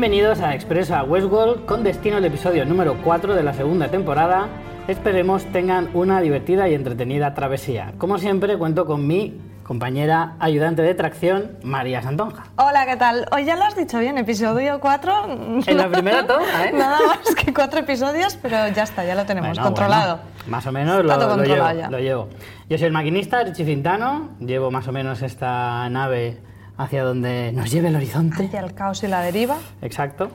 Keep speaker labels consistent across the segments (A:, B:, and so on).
A: Bienvenidos a Expreso a Westworld con destino al episodio número 4 de la segunda temporada. Esperemos tengan una divertida y entretenida travesía. Como siempre cuento con mi compañera ayudante de tracción, María Santonja.
B: Hola, ¿qué tal? Hoy ya lo has dicho bien, episodio 4.
A: En la primera toma, ¿eh?
B: Nada más que cuatro episodios, pero ya está, ya lo tenemos
A: Bueno,
B: controlado.
A: bueno, más o menos lo, lo llevo, lo llevo. Yo soy el maquinista, Richie Fintano. Llevo más o menos esta nave hacia donde nos lleve el horizonte.
B: Hacia el caos y la deriva.
A: Exacto.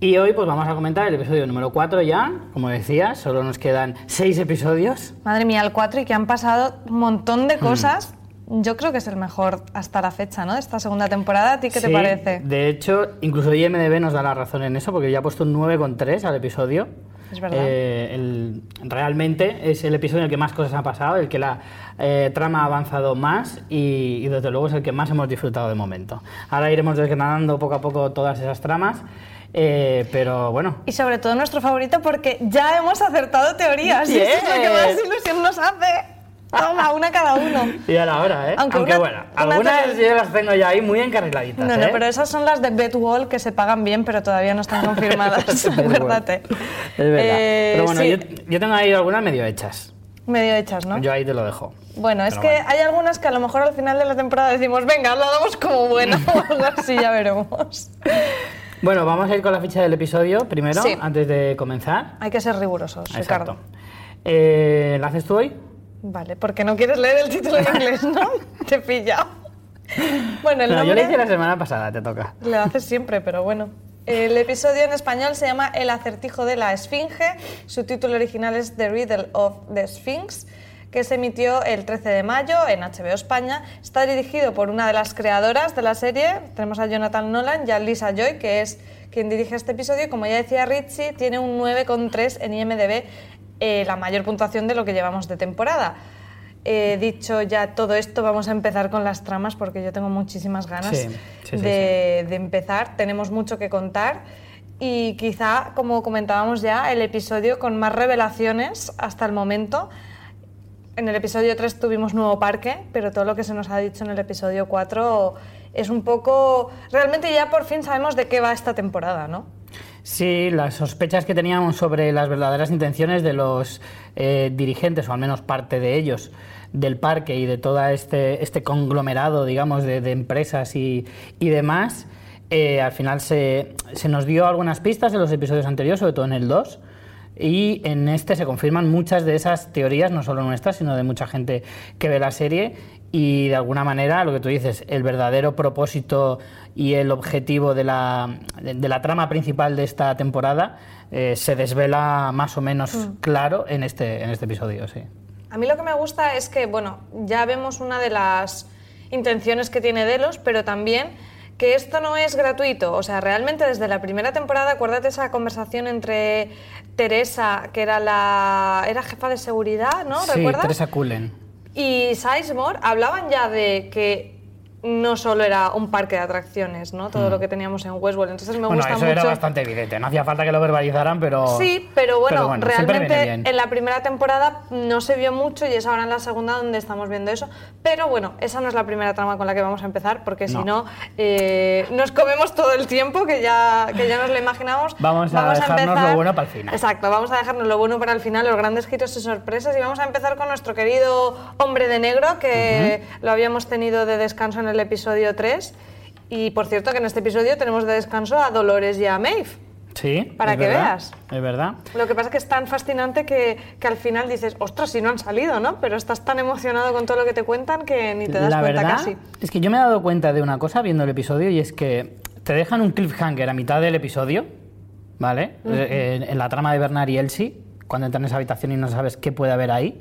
A: Y hoy pues vamos a comentar el episodio número 4 ya. Como decías, solo nos quedan 6 episodios.
B: Madre mía, el 4 y que han pasado un montón de cosas. Yo creo que es el mejor hasta la fecha, ¿no? De esta segunda temporada. ¿A ti qué te
A: Sí,
B: parece?
A: De hecho, incluso IMDB nos da la razón en eso, porque ya ha puesto un 9,3 al episodio.
B: Es verdad.
A: Eh, el- realmente es el episodio en el que más cosas han pasado, el que la eh, trama ha avanzado más y, y desde luego es el que más hemos disfrutado de momento. Ahora iremos desgranando poco a poco todas esas tramas, eh, pero bueno.
B: Y sobre todo nuestro favorito porque ya hemos acertado teorías. Y eso es lo que más ilusión nos hace. Toma, una cada uno.
A: Y a la hora, ¿eh?
B: Aunque
A: Aunque,
B: una-
A: bueno,
B: una
A: algunas yo las tengo ya ahí muy encarriladitas.
B: No, no,
A: ¿eh?
B: pero esas son las de Bedwall que se pagan bien, pero todavía no están confirmadas. Acuérdate.
A: Es verdad.
B: Eh,
A: pero bueno,
B: sí,
A: yo, yo tengo ahí algunas medio hechas.
B: medio hechas, ¿no?
A: Yo ahí te lo dejo.
B: Bueno, es que
A: bueno.
B: hay algunas que a lo mejor al final de la temporada decimos, venga, lo damos como bueno o algo así, ya veremos.
A: Bueno, vamos a ir con la ficha del episodio primero,
B: Sí.
A: antes de comenzar.
B: Hay que ser rigurosos,
A: Exacto.
B: Ricardo.
A: Eh, ¿La haces tú hoy?
B: Vale, porque no quieres leer el título en inglés, ¿no? Te he pillado. Bueno, el
A: No, yo lo hice la semana pasada, te toca.
B: Lo haces siempre, pero bueno. El episodio en español se llama El acertijo de la Esfinge. Su título original es The Riddle of the Sphinx, que se emitió el 13 de mayo en HBO España. Está dirigido por una de las creadoras de la serie. Tenemos a Jonathan Nolan y a Lisa Joy, que es quien dirige este episodio. Y Como ya decía Richie, tiene un 9,3 en IMDb, eh, la mayor puntuación de lo que llevamos de temporada. Eh, dicho ya todo esto, vamos a empezar con las tramas porque yo tengo muchísimas ganas
A: Sí, sí, sí,
B: de, de empezar. Tenemos mucho que contar y quizá, como comentábamos ya, el episodio con más revelaciones hasta el momento. En el episodio 3 tuvimos nuevo parque, pero todo lo que se nos ha dicho en el episodio 4 es un poco... Realmente ya por fin sabemos de qué va esta temporada, ¿no?
A: Sí, las sospechas que teníamos sobre las verdaderas intenciones de los eh, dirigentes, o al menos parte de ellos, del parque y de todo este, este conglomerado, digamos, de, empresas y, y demás, eh, al final se, se nos dio algunas pistas en los episodios anteriores, sobre todo en el 2. Y en este se confirman muchas de esas teorías, no solo nuestras, sino de mucha gente que ve la serie. Y de alguna manera, lo que tú dices, el verdadero propósito y el objetivo de la, de, de la trama principal de esta temporada eh, se desvela más o menos claro en este, en este episodio. Sí.
B: A mí lo que me gusta es que, bueno, ya vemos una de las intenciones que tiene Delos, pero también que esto no es gratuito. O sea, realmente desde la primera temporada, acuérdate esa conversación entre Teresa, que era la era jefa de seguridad, ¿no?
A: Sí,
B: ¿Recuerdas?
A: Teresa Cullen.
B: Y Sizemore hablaban ya de que no solo era un parque de atracciones, ¿no? Todo lo que teníamos en Westworld. Entonces me
A: Mm. Bueno,
B: gusta
A: eso
B: mucho.
A: era bastante evidente. No hacía falta que lo verbalizaran, pero.
B: Sí, pero bueno, realmente en la primera temporada no se vio mucho y es ahora en la segunda donde estamos viendo eso. Pero bueno, esa no es la primera trama con la que vamos a empezar, porque si
A: No.
B: eh, nos comemos todo el tiempo que ya, que ya nos lo imaginamos.
A: Vamos a dejarnos lo bueno para el final.
B: Exacto, vamos a dejarnos lo bueno para el final, los grandes giros y sorpresas. Y vamos a empezar con nuestro querido hombre de negro, que lo habíamos tenido de descanso en el episodio 3. Y por cierto, que en este episodio tenemos de descanso a Dolores y a Maeve.
A: Sí.
B: Para
A: es
B: que
A: verdad,
B: veas.
A: Es verdad.
B: Lo que pasa es que es tan fascinante que, que al final dices, ostras, si no han salido, ¿no? Pero estás tan emocionado con todo lo que te cuentan que ni te das
A: la
B: cuenta
A: verdad
B: casi.
A: es que yo me he dado cuenta de una cosa viendo el episodio y es que te dejan un cliffhanger a mitad del episodio, ¿vale? Eh, en, en la trama de Bernard y Elsie, cuando entran en esa habitación y no sabes qué puede haber ahí.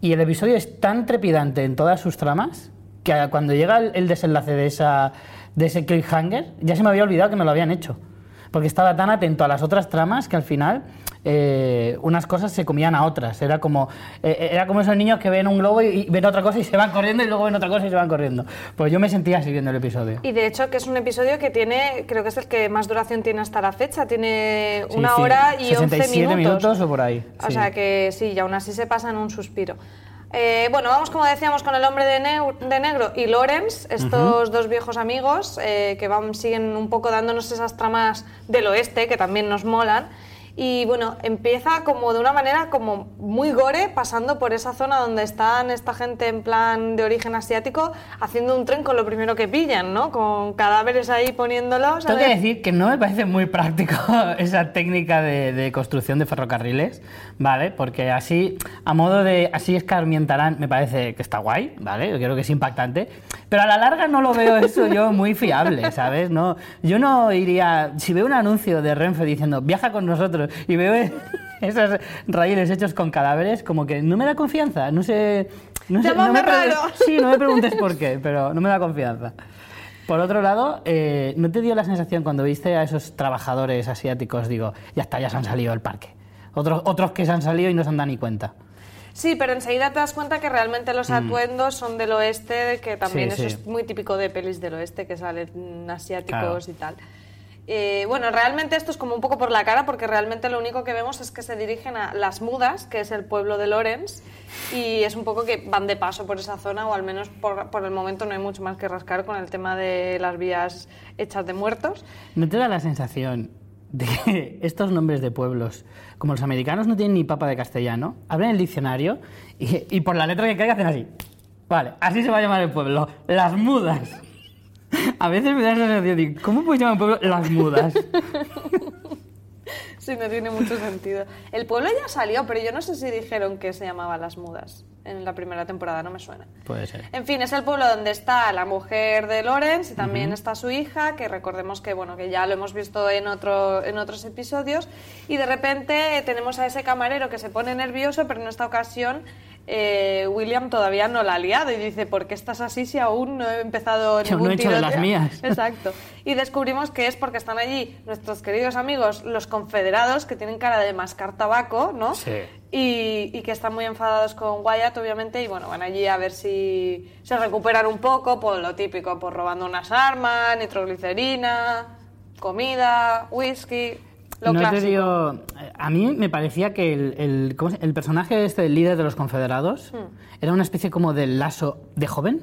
A: Y el episodio es tan trepidante en todas sus tramas que cuando llega el, desenlace de, esa, de ese cliffhanger, ya se me había olvidado que me lo habían hecho. Porque estaba tan atento a las otras tramas que al final eh, unas cosas se comían a otras. Era como, eh, era como esos niños que ven un globo y, y ven otra cosa y se van corriendo y luego ven otra cosa y se van corriendo. Pues yo me sentía así viendo el episodio.
B: Y de hecho que es un episodio que tiene, creo que es el que más duración tiene hasta la fecha, tiene
A: Sí,
B: una
A: sí,
B: hora y 11
A: 67
B: minutos.
A: minutos o por ahí,
B: O
A: sí.
B: sea que sí, y aún así se pasa en un suspiro. Eh, bueno, vamos como decíamos con el hombre de, negro y Lawrence, estos dos viejos amigos eh, que van, siguen un poco dándonos esas tramas del oeste que también nos molan. Y bueno, empieza como de una manera como muy gore, pasando por esa zona donde están esta gente en plan de origen asiático, haciendo un tren con lo primero que pillan, ¿no? Con cadáveres ahí poniéndolos.
A: Tengo que decir que no me parece muy práctico esa técnica de, de construcción de ferrocarriles, ¿vale? Porque así, a modo de así escarmientarán, me parece que está guay, ¿vale? Yo creo que es impactante. Pero a la larga no lo veo eso yo muy fiable, ¿sabes? No, yo no iría. Si veo un anuncio de Renfe diciendo viaja con nosotros y veo esos raíles hechos con cadáveres, como que no me da confianza. No sé. No sé no me. Sí, no me preguntes por qué, pero no me da confianza. Por otro lado, eh, ¿no te dio la sensación cuando viste a esos trabajadores asiáticos, digo, ya está, ya se han salido del parque? Otros, otros que se han salido y no se han dado ni cuenta.
B: Sí, pero enseguida te das cuenta que realmente los atuendos son del oeste, que también
A: Mm. Sí,
B: eso
A: sí.
B: es muy típico de pelis del oeste, que salen mm, asiáticos
A: Claro.
B: y tal. Eh, bueno, realmente esto es como un poco por la cara, porque realmente lo único que vemos es que se dirigen a Las Mudas, que es el pueblo de Lorenz, y es un poco que van de paso por esa zona, o al menos por, por el momento no hay mucho más que rascar con el tema de las vías hechas de muertos.
A: ¿No te da la sensación de que estos nombres de pueblos, como los americanos no tienen ni papa de castellano, abren el diccionario y, y por la letra que caiga hacen así? Vale, así se va a llamar el pueblo, Las Mudas. A veces me da la sensación de, ¿cómo puedes llamar un pueblo Las Mudas?
B: Sí, no tiene mucho sentido. El pueblo ya salió, pero yo no sé si dijeron que se llamaba Las Mudas en la primera temporada, no me suena.
A: Puede ser.
B: En fin, es el pueblo donde está la mujer de Lorenz y también está su hija, que recordemos que bueno, que ya lo hemos visto en otro, en otros episodios. Y de repente tenemos a ese camarero que se pone nervioso, pero en esta ocasión eh, William todavía no la ha liado y dice, ¿por qué estás así si aún no he empezado ningún
A: no he hecho de las
B: tiroteo?".
A: mías.
B: Exacto. Y descubrimos que es porque están allí nuestros queridos amigos, los confederados, que tienen cara de mascar tabaco, ¿no?
A: Sí.
B: Y, y que están muy enfadados con Wyatt, obviamente, y bueno, van allí a ver si se recuperan un poco, por lo típico, por robando unas armas, nitroglicerina, comida, whisky, lo
A: no
B: clásico.
A: te digo, a mí me parecía que el, el, ¿cómo se- el personaje este, el líder de los confederados,
B: Hmm.
A: era una especie como del lazo de joven.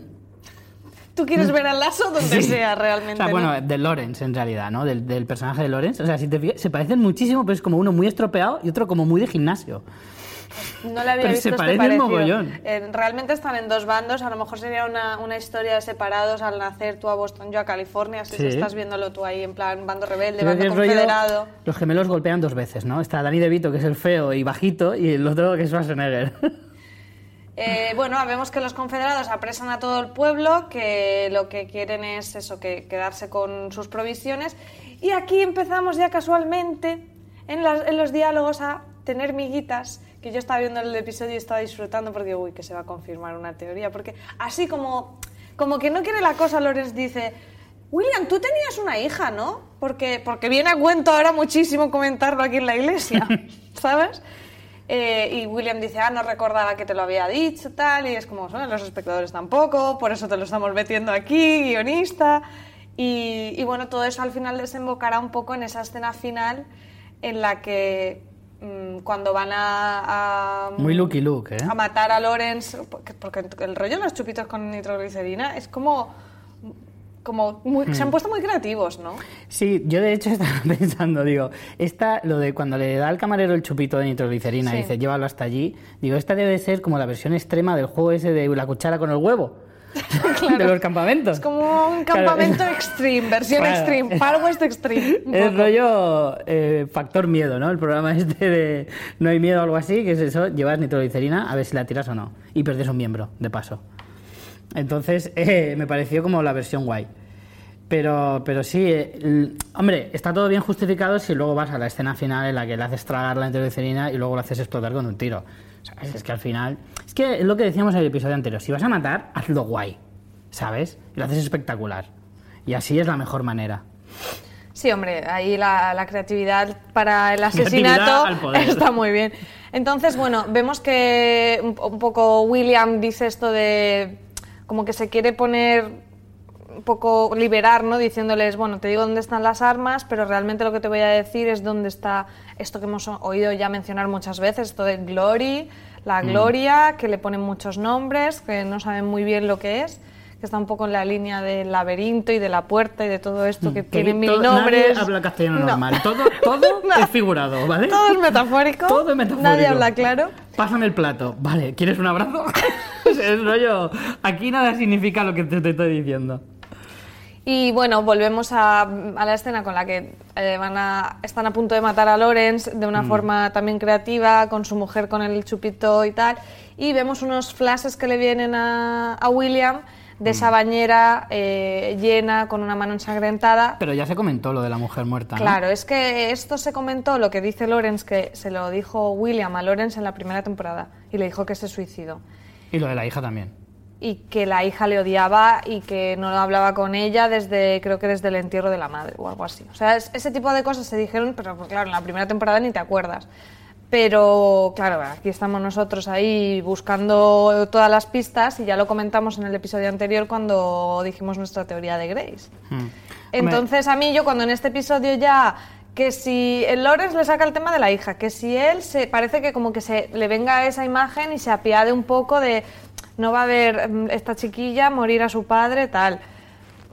B: Tú quieres ver al lazo donde
A: Sí.
B: sea
A: O
B: realmente.
A: sea,
B: ¿no?
A: bueno, de Lawrence en realidad, ¿no? Del, del personaje de Lawrence. O sea, si te fijas, se parecen muchísimo, pero es como uno muy estropeado y otro como muy de gimnasio.
B: No le había
A: Pero
B: visto
A: se
B: este
A: parecen
B: parecido.
A: mogollón.
B: Eh, realmente están en dos bandos. A lo mejor sería una, una historia de separados al nacer tú a Boston, yo a California. Así
A: Sí.
B: estás viéndolo tú ahí en plan bando rebelde,
A: Creo
B: bando
A: rollo-
B: confederado.
A: los gemelos golpean dos veces, ¿no? Está Danny DeVito, que es el feo y bajito, y el otro que es Schwarzenegger.
B: Eh, bueno, vemos que los confederados apresan a todo el pueblo, que lo que quieren es eso, que quedarse con sus provisiones. Y aquí empezamos ya casualmente en, las- en los diálogos a tener miguitas, que yo estaba viendo el episodio y estaba disfrutando porque, uy, que se va a confirmar una teoría. Porque así como, como que no quiere la cosa, Lorenz dice, William, tú tenías una hija, ¿no? Porque, porque viene a cuento ahora muchísimo comentarlo aquí en la iglesia, ¿sabes? Eh, y William dice, ah, no recordaba que te lo había dicho, tal, y es como, "Son los espectadores tampoco, por eso te lo estamos metiendo aquí, guionista. Y, y bueno, todo eso al final desembocará un poco en esa escena final en la que cuando van a, a-
A: Muy Lucky Luke, ¿eh?
B: a matar a Lawrence, porque, porque el rollo de los chupitos con nitroglicerina es como, como muy- se han puesto muy creativos, ¿no?
A: Sí, yo de hecho estaba pensando, digo, esta, lo de cuando le da al camarero el chupito de nitroglicerina
B: Sí.
A: y dice, llévalo hasta allí, digo, esta debe ser como la versión extrema del juego ese de la cuchara con el huevo. de los campamentos.
B: Es como un
A: Claro,
B: campamento extreme, versión
A: Claro.
B: extreme, Far West extreme.
A: Es rollo eh, factor miedo, ¿no? El programa este de no hay miedo o algo así, que es eso, llevas nitroglicerina a ver si la tiras o no. Y perdes un miembro, de paso. Entonces, eh, me pareció como la versión guay. Pero, pero sí, eh, l- hombre, está todo bien justificado si luego vas a la escena final en la que le haces tragar la nitroglicerina y luego lo haces explotar con un tiro. Es que al final... Es que es lo que decíamos en el episodio anterior. Si vas a matar, hazlo guay. ¿Sabes? Y lo haces espectacular. Y así es la mejor manera.
B: Sí, hombre, ahí la, la creatividad para el asesinato está muy bien. Entonces, bueno, vemos que un, un poco William dice esto de como que se quiere poner un poco liberar, ¿no? Diciéndoles, bueno, te digo dónde están las armas, pero realmente lo que te voy a decir es dónde está esto que hemos oído ya mencionar muchas veces, esto de Glory, la gloria, que le ponen muchos nombres, que no saben muy bien lo que es, que está un poco en la línea del laberinto y de la puerta y de todo esto que, tiene mil nombres.
A: Nadie habla castellano
B: No.
A: normal. Todo, todo
B: No.
A: es figurado, ¿vale?
B: Todo es metafórico.
A: Todo es metafórico.
B: Nadie habla claro.
A: Pásame el plato. Vale, ¿quieres un abrazo? es rollo. Aquí nada significa lo que te, te estoy diciendo.
B: Y bueno, volvemos a, a la escena con la que eh, van a, están a punto de matar a Lawrence de
A: Mm.
B: una forma también creativa, con su mujer con el chupito y tal. Y vemos unos flashes que le vienen a, a William de
A: Mm.
B: esa bañera eh, llena con una mano ensangrentada.
A: Pero ya se comentó lo de la mujer muerta. ¿no?
B: Claro, es que esto se comentó, lo que dice Lawrence, que se lo dijo William a Lawrence en la primera temporada y le dijo que se suicidó.
A: Y lo de la hija también.
B: Y que la hija le odiaba y que no hablaba con ella desde creo que desde el entierro de la madre o algo así. O sea, es- ese tipo de cosas se dijeron, pero pues, claro, en la primera temporada ni te acuerdas. Pero claro, aquí estamos nosotros ahí buscando todas las pistas y ya lo comentamos en el episodio anterior cuando dijimos nuestra teoría de Grace.
A: Hmm.
B: Entonces a mí yo cuando en este episodio ya que si el Lawrence le saca el tema de la hija, que si él se parece que como que se le venga esa imagen y se apiade un poco de no va a ver mm, esta chiquilla morir a su padre tal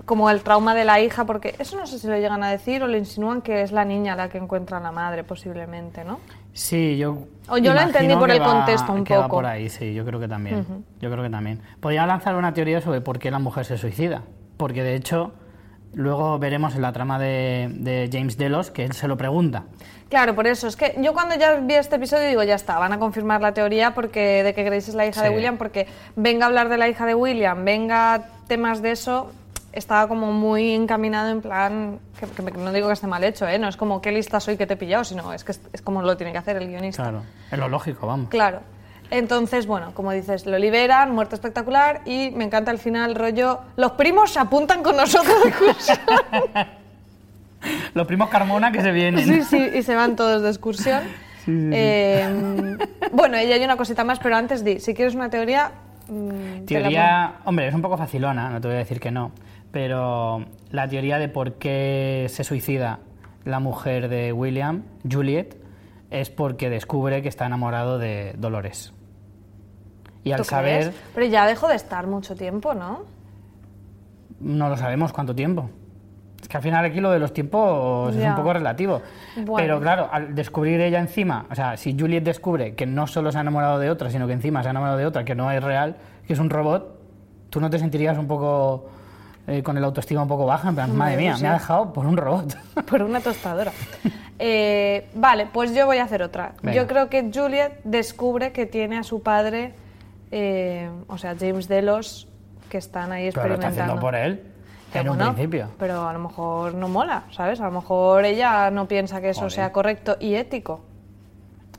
B: como el trauma de la hija porque eso no sé si lo llegan a decir o le insinúan que es la niña la que encuentra a la madre posiblemente, ¿no?
A: Sí, yo.
B: O yo lo entendí por el
A: va-
B: contexto un
A: que va
B: poco.
A: por ahí, sí, yo creo que también. Yo creo que también. Podría lanzar una teoría sobre por qué la mujer se suicida. Porque de hecho, luego veremos en la trama de, de James Delos que él se lo pregunta.
B: Claro, por eso. Es que yo cuando ya vi este episodio digo, ya está, van a confirmar la teoría porque de que Grace es la hija
A: Sí.
B: de William, porque venga a hablar de la hija de William, venga temas de eso, estaba como muy encaminado en plan, que, no digo que esté mal hecho, ¿eh? no es como qué lista soy que te he pillado, sino es que es, es como lo tiene que hacer el guionista.
A: Claro, es lo lógico, vamos.
B: Claro. Entonces, bueno, como dices, lo liberan, muerte espectacular y me encanta el final, rollo, los primos se apuntan con nosotros.
A: Los primos Carmona que se vienen.
B: Sí, sí, y se van todos de excursión. Eh, bueno, y hay una cosita más, pero antes di, si quieres una teoría... mm, te la
A: Teoría, hombre, es un poco facilona, no te voy a decir que no, pero la teoría de por qué se suicida la mujer de William, Juliet, es porque descubre que está enamorado de Dolores. Y al
B: ¿Tú
A: saber?
B: Pero ya dejó de estar mucho tiempo, ¿no?
A: no lo sabemos cuánto tiempo. Que al final aquí lo de los tiempos es un poco relativo.
B: Bueno.
A: Pero claro, al descubrir ella encima, o sea, si Juliet descubre que no solo se ha enamorado de otra, sino que encima se ha enamorado de otra, que no es real, que es un robot, ¿tú no te sentirías un poco eh, con el autoestima un poco baja? En plan, madre mía, me ha dejado por un robot.
B: Por una tostadora. Eh, vale, pues yo voy a hacer otra.
A: Venga.
B: Yo creo que Juliet descubre que tiene a su padre, eh, o sea, James Delos, que están ahí
A: Pero lo está
B: experimentando.
A: haciendo por él, En un principio.
B: Pero a lo mejor no mola, ¿sabes? A lo mejor ella no piensa que eso
A: Joder.
B: sea correcto y ético.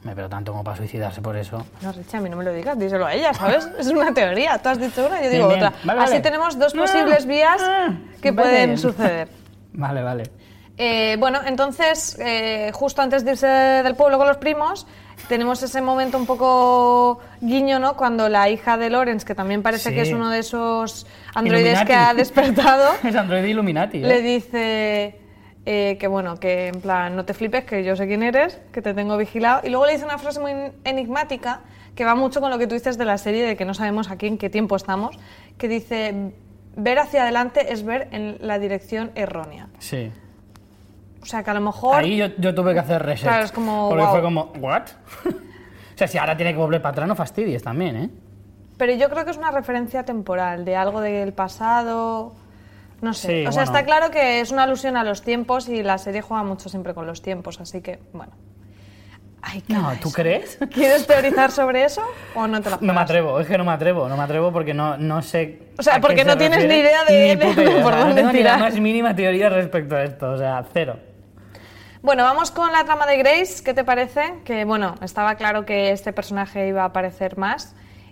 A: Me pero tanto como para suicidarse por eso.
B: No, Richie, a mí no me lo digas, díselo a ella, ¿sabes? Es una teoría. Tú has dicho una, yo digo
A: Bien, bien.
B: otra.
A: Vale,
B: Así
A: vale.
B: tenemos dos
A: Ah,
B: posibles vías
A: ah,
B: que
A: vale.
B: pueden suceder.
A: Vale, vale.
B: Eh, bueno, entonces, eh, justo antes de irse del pueblo con los primos, tenemos ese momento un poco guiño, ¿no? Cuando la hija de Lawrence, que también parece
A: Sí.
B: que es uno de esos androides
A: Illuminati.
B: que ha despertado,
A: es Android Illuminati. ¿eh?
B: le dice eh, que bueno, que en plan, no te flipes, que yo sé quién eres, que te tengo vigilado. Y luego le dice una frase muy enigmática que va mucho con lo que tú dices de la serie, de que no sabemos aquí en qué tiempo estamos, que dice, ver hacia adelante es ver en la dirección errónea.
A: Sí.
B: O sea, que a lo mejor...
A: Ahí yo, yo tuve que hacer reset.
B: Claro, es como,
A: Porque
B: wow.
A: fue como, ¿what? o sea, si ahora tiene que volver para atrás, no fastidies también, ¿eh?
B: Pero yo creo que es una referencia temporal, de algo del pasado... No sé.
A: Sí,
B: o sea,
A: bueno.
B: está claro que es una alusión a los tiempos y la serie juega mucho siempre con los tiempos, así que, bueno. Ay,
A: No, ¿tú
B: eso.
A: crees?
B: ¿Quieres teorizar sobre eso o no te la
A: No me atrevo, es que no me atrevo, no me atrevo porque no, no sé.
B: O sea, porque
A: se
B: no tienes
A: refiere,
B: ni idea de-
A: ni
B: por
A: o sea,
B: dónde
A: no tengo ni la más mínima teoría respecto a esto, o sea, cero.
B: Bueno, vamos con la trama de Grace, ¿qué te parece? Que, bueno, estaba claro que este personaje iba a aparecer más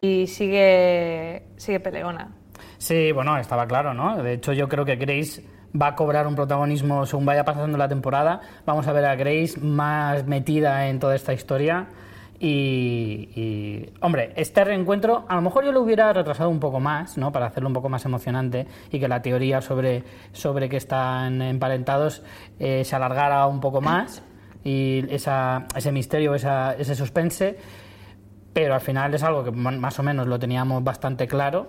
B: Y sigue, sigue peleona.
A: Sí, bueno, estaba claro, ¿no? De hecho, yo creo que Grace va a cobrar un protagonismo según vaya pasando la temporada. Vamos a ver a Grace más metida en toda esta historia. Y, hombre, este reencuentro a lo mejor yo lo hubiera retrasado un poco más, ¿no? Para hacerlo un poco más emocionante y que la teoría sobre, sobre que están emparentados eh, se alargara un poco más y esa, ese misterio, esa, ese suspense pero al final es algo que más o menos lo teníamos bastante claro.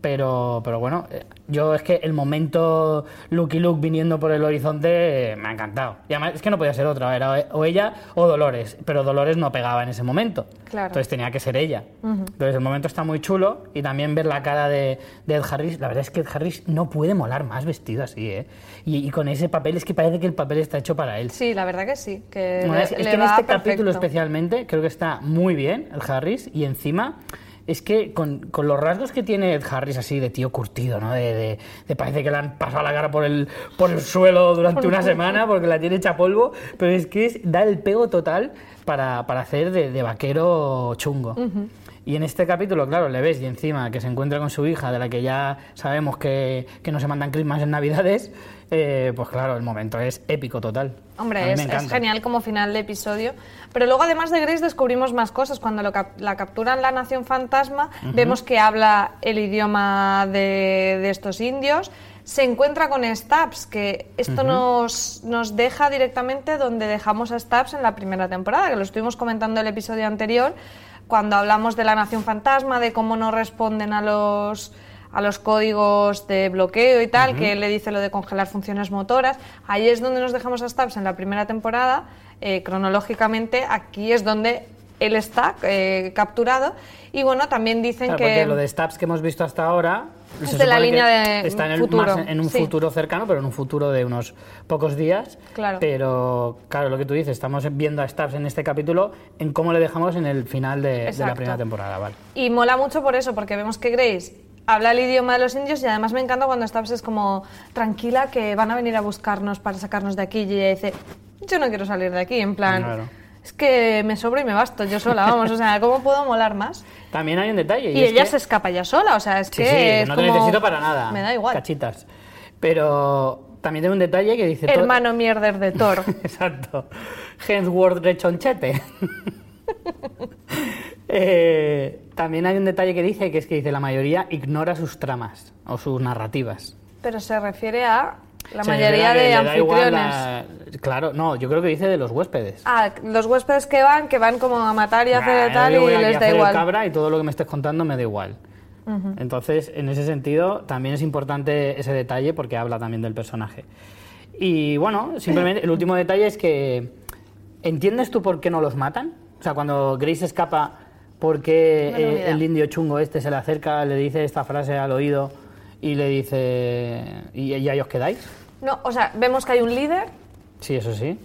A: Pero, pero bueno, eh, yo es que el momento Lucky Luke viniendo por el horizonte eh, me ha encantado. Y además es que no podía ser otra, era o ella o Dolores, pero Dolores no pegaba en ese momento.
B: Claro.
A: Entonces tenía que ser ella. Entonces el momento está muy chulo y también ver la cara de, de Ed Harris. La verdad es que Ed Harris no puede molar más vestido así, ¿eh? Y, y con ese papel es que parece que el papel está hecho para él.
B: Sí, la verdad que sí. Que
A: Bueno,
B: le-
A: es,
B: le
A: que en este
B: perfecto.
A: capítulo especialmente creo que está muy bien el Harris y encima es que con, con los rasgos que tiene Ed Harris así de tío curtido, ¿no? De, de- de parece que le han pasado la cara por el, por el suelo durante una semana porque la tiene hecha polvo, pero es que es, da el pego total para, para hacer de, de vaquero chungo. Y en este capítulo, claro, le ves y encima que se encuentra con su hija, de la que ya sabemos que, que no se mandan Christmas en Navidades, eh, pues claro, el momento es épico total.
B: Hombre, es, genial como final de episodio. Pero luego, además de Grace, descubrimos más cosas. Cuando lo cap- la capturan la Nación Fantasma, vemos que habla el idioma de, de estos indios. Se encuentra con Stabs, que esto nos, nos deja directamente donde dejamos a Stabs en la primera temporada, que lo estuvimos comentando el episodio anterior, cuando hablamos de la Nación Fantasma, de cómo no responden a los a los códigos de bloqueo y tal, que él le dice lo de congelar funciones motoras. Ahí es donde nos dejamos a Stubbs en la primera temporada. Eh, cronológicamente, aquí es donde él está eh, capturado. Y bueno, también dicen
A: Claro,
B: que...
A: porque lo de Stabs que hemos visto hasta ahora
B: Es de la línea de
A: está en, el-
B: futuro,
A: más en un
B: sí.
A: futuro cercano, pero en un futuro de unos pocos días.
B: Claro.
A: Pero claro, lo que tú dices, estamos viendo a Stabs en este capítulo en cómo le dejamos en el final de, de la primera temporada, vale.
B: Y mola mucho por eso, porque vemos que Grace habla el idioma de los indios y además me encanta cuando Stubbs es como tranquila que van a venir a buscarnos para sacarnos de aquí y ella dice, yo no quiero salir de aquí, en plan,
A: Claro.
B: es que me sobro y me basto yo sola, vamos, o sea, ¿cómo puedo molar más?
A: También hay un detalle.
B: Y,
A: es
B: ella
A: que-
B: se escapa ya sola, o sea, es
A: Sí,
B: que
A: sí,
B: es
A: no te
B: como-
A: necesito para nada.
B: Me da igual.
A: Cachitas. Pero también tiene un detalle que dice...
B: Hermano mierder de Thor.
A: Exacto. Hemsworth rechonchete. Eh, también hay un detalle que dice, que es que dice la mayoría ignora sus tramas o sus narrativas.
B: Pero se refiere a La mayoría de anfitriones.
A: la- Claro, no, yo creo que dice de los huéspedes.
B: Ah, los huéspedes que van, que van como a matar y a hacer
A: Nah,
B: tal
A: yo
B: y
A: a
B: les da igual.
A: cabra y todo lo que me estés contando me da igual. Entonces, en ese sentido, también es importante ese detalle porque habla también del personaje. Y bueno, simplemente el último detalle es que ¿entiendes tú por qué no los matan? O sea, cuando Grace escapa, ¿por qué
B: No tengo ni
A: eh, el indio chungo este se le acerca, le dice esta frase al oído y le dice ¿y, y ahí os quedáis?
B: No, o sea, vemos que hay un líder
A: Sí, eso sí.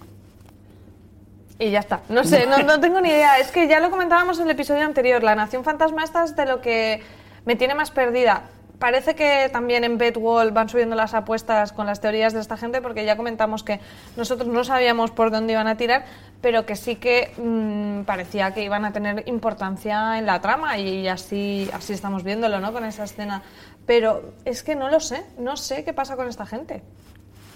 B: y ya está. No sé, no, no tengo ni idea. Es que ya lo comentábamos en el episodio anterior. La Nación Fantasma esta es de lo que me tiene más perdida. Parece que también en Bedwall van subiendo las apuestas con las teorías de esta gente, porque ya comentamos que nosotros no sabíamos por dónde iban a tirar, pero que sí que mm, parecía que iban a tener importancia en la trama y así, así estamos viéndolo, ¿no? Con esa escena. Pero es que no lo sé, no sé qué pasa con esta gente.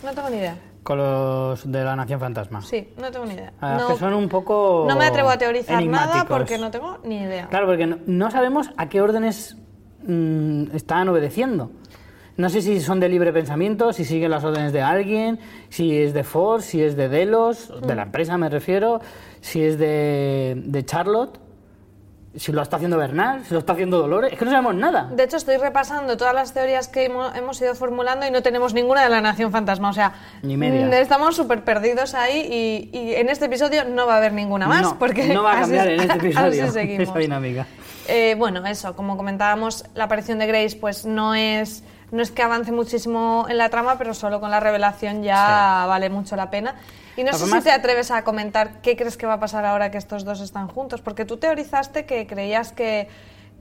B: No tengo ni idea.
A: Con los de la Nación Fantasma.
B: Sí, no tengo ni idea.
A: Ah,
B: no,
A: que son un poco
B: no me atrevo a teorizar nada porque no tengo ni idea.
A: Claro, porque no, no sabemos a qué órdenes mm, están obedeciendo. No sé si son de libre pensamiento, si siguen las órdenes de alguien, si es de Ford, si es de Delos, de
B: Mm.
A: la empresa me refiero, si es de, de Charlotte, si lo está haciendo Bernal, si lo está haciendo Dolores. Es que no sabemos nada.
B: De hecho, estoy repasando todas las teorías que hemo- hemos ido formulando y no tenemos ninguna de la Nación Fantasma. O sea,
A: Ni medias.
B: mm, estamos súper perdidos ahí y, y en este episodio no va a haber ninguna más.
A: no,
B: porque
A: no va a
B: así-
A: cambiar en este episodio
B: así
A: esa dinámica.
B: Eh, bueno, eso, como comentábamos, la aparición de Grace pues no es, no es que avance muchísimo en la trama, pero solo con la revelación ya vale mucho la pena. Y no sé
A: Además-
B: si te atreves a comentar qué crees que va a pasar ahora que estos dos están juntos, porque tú teorizaste que creías que,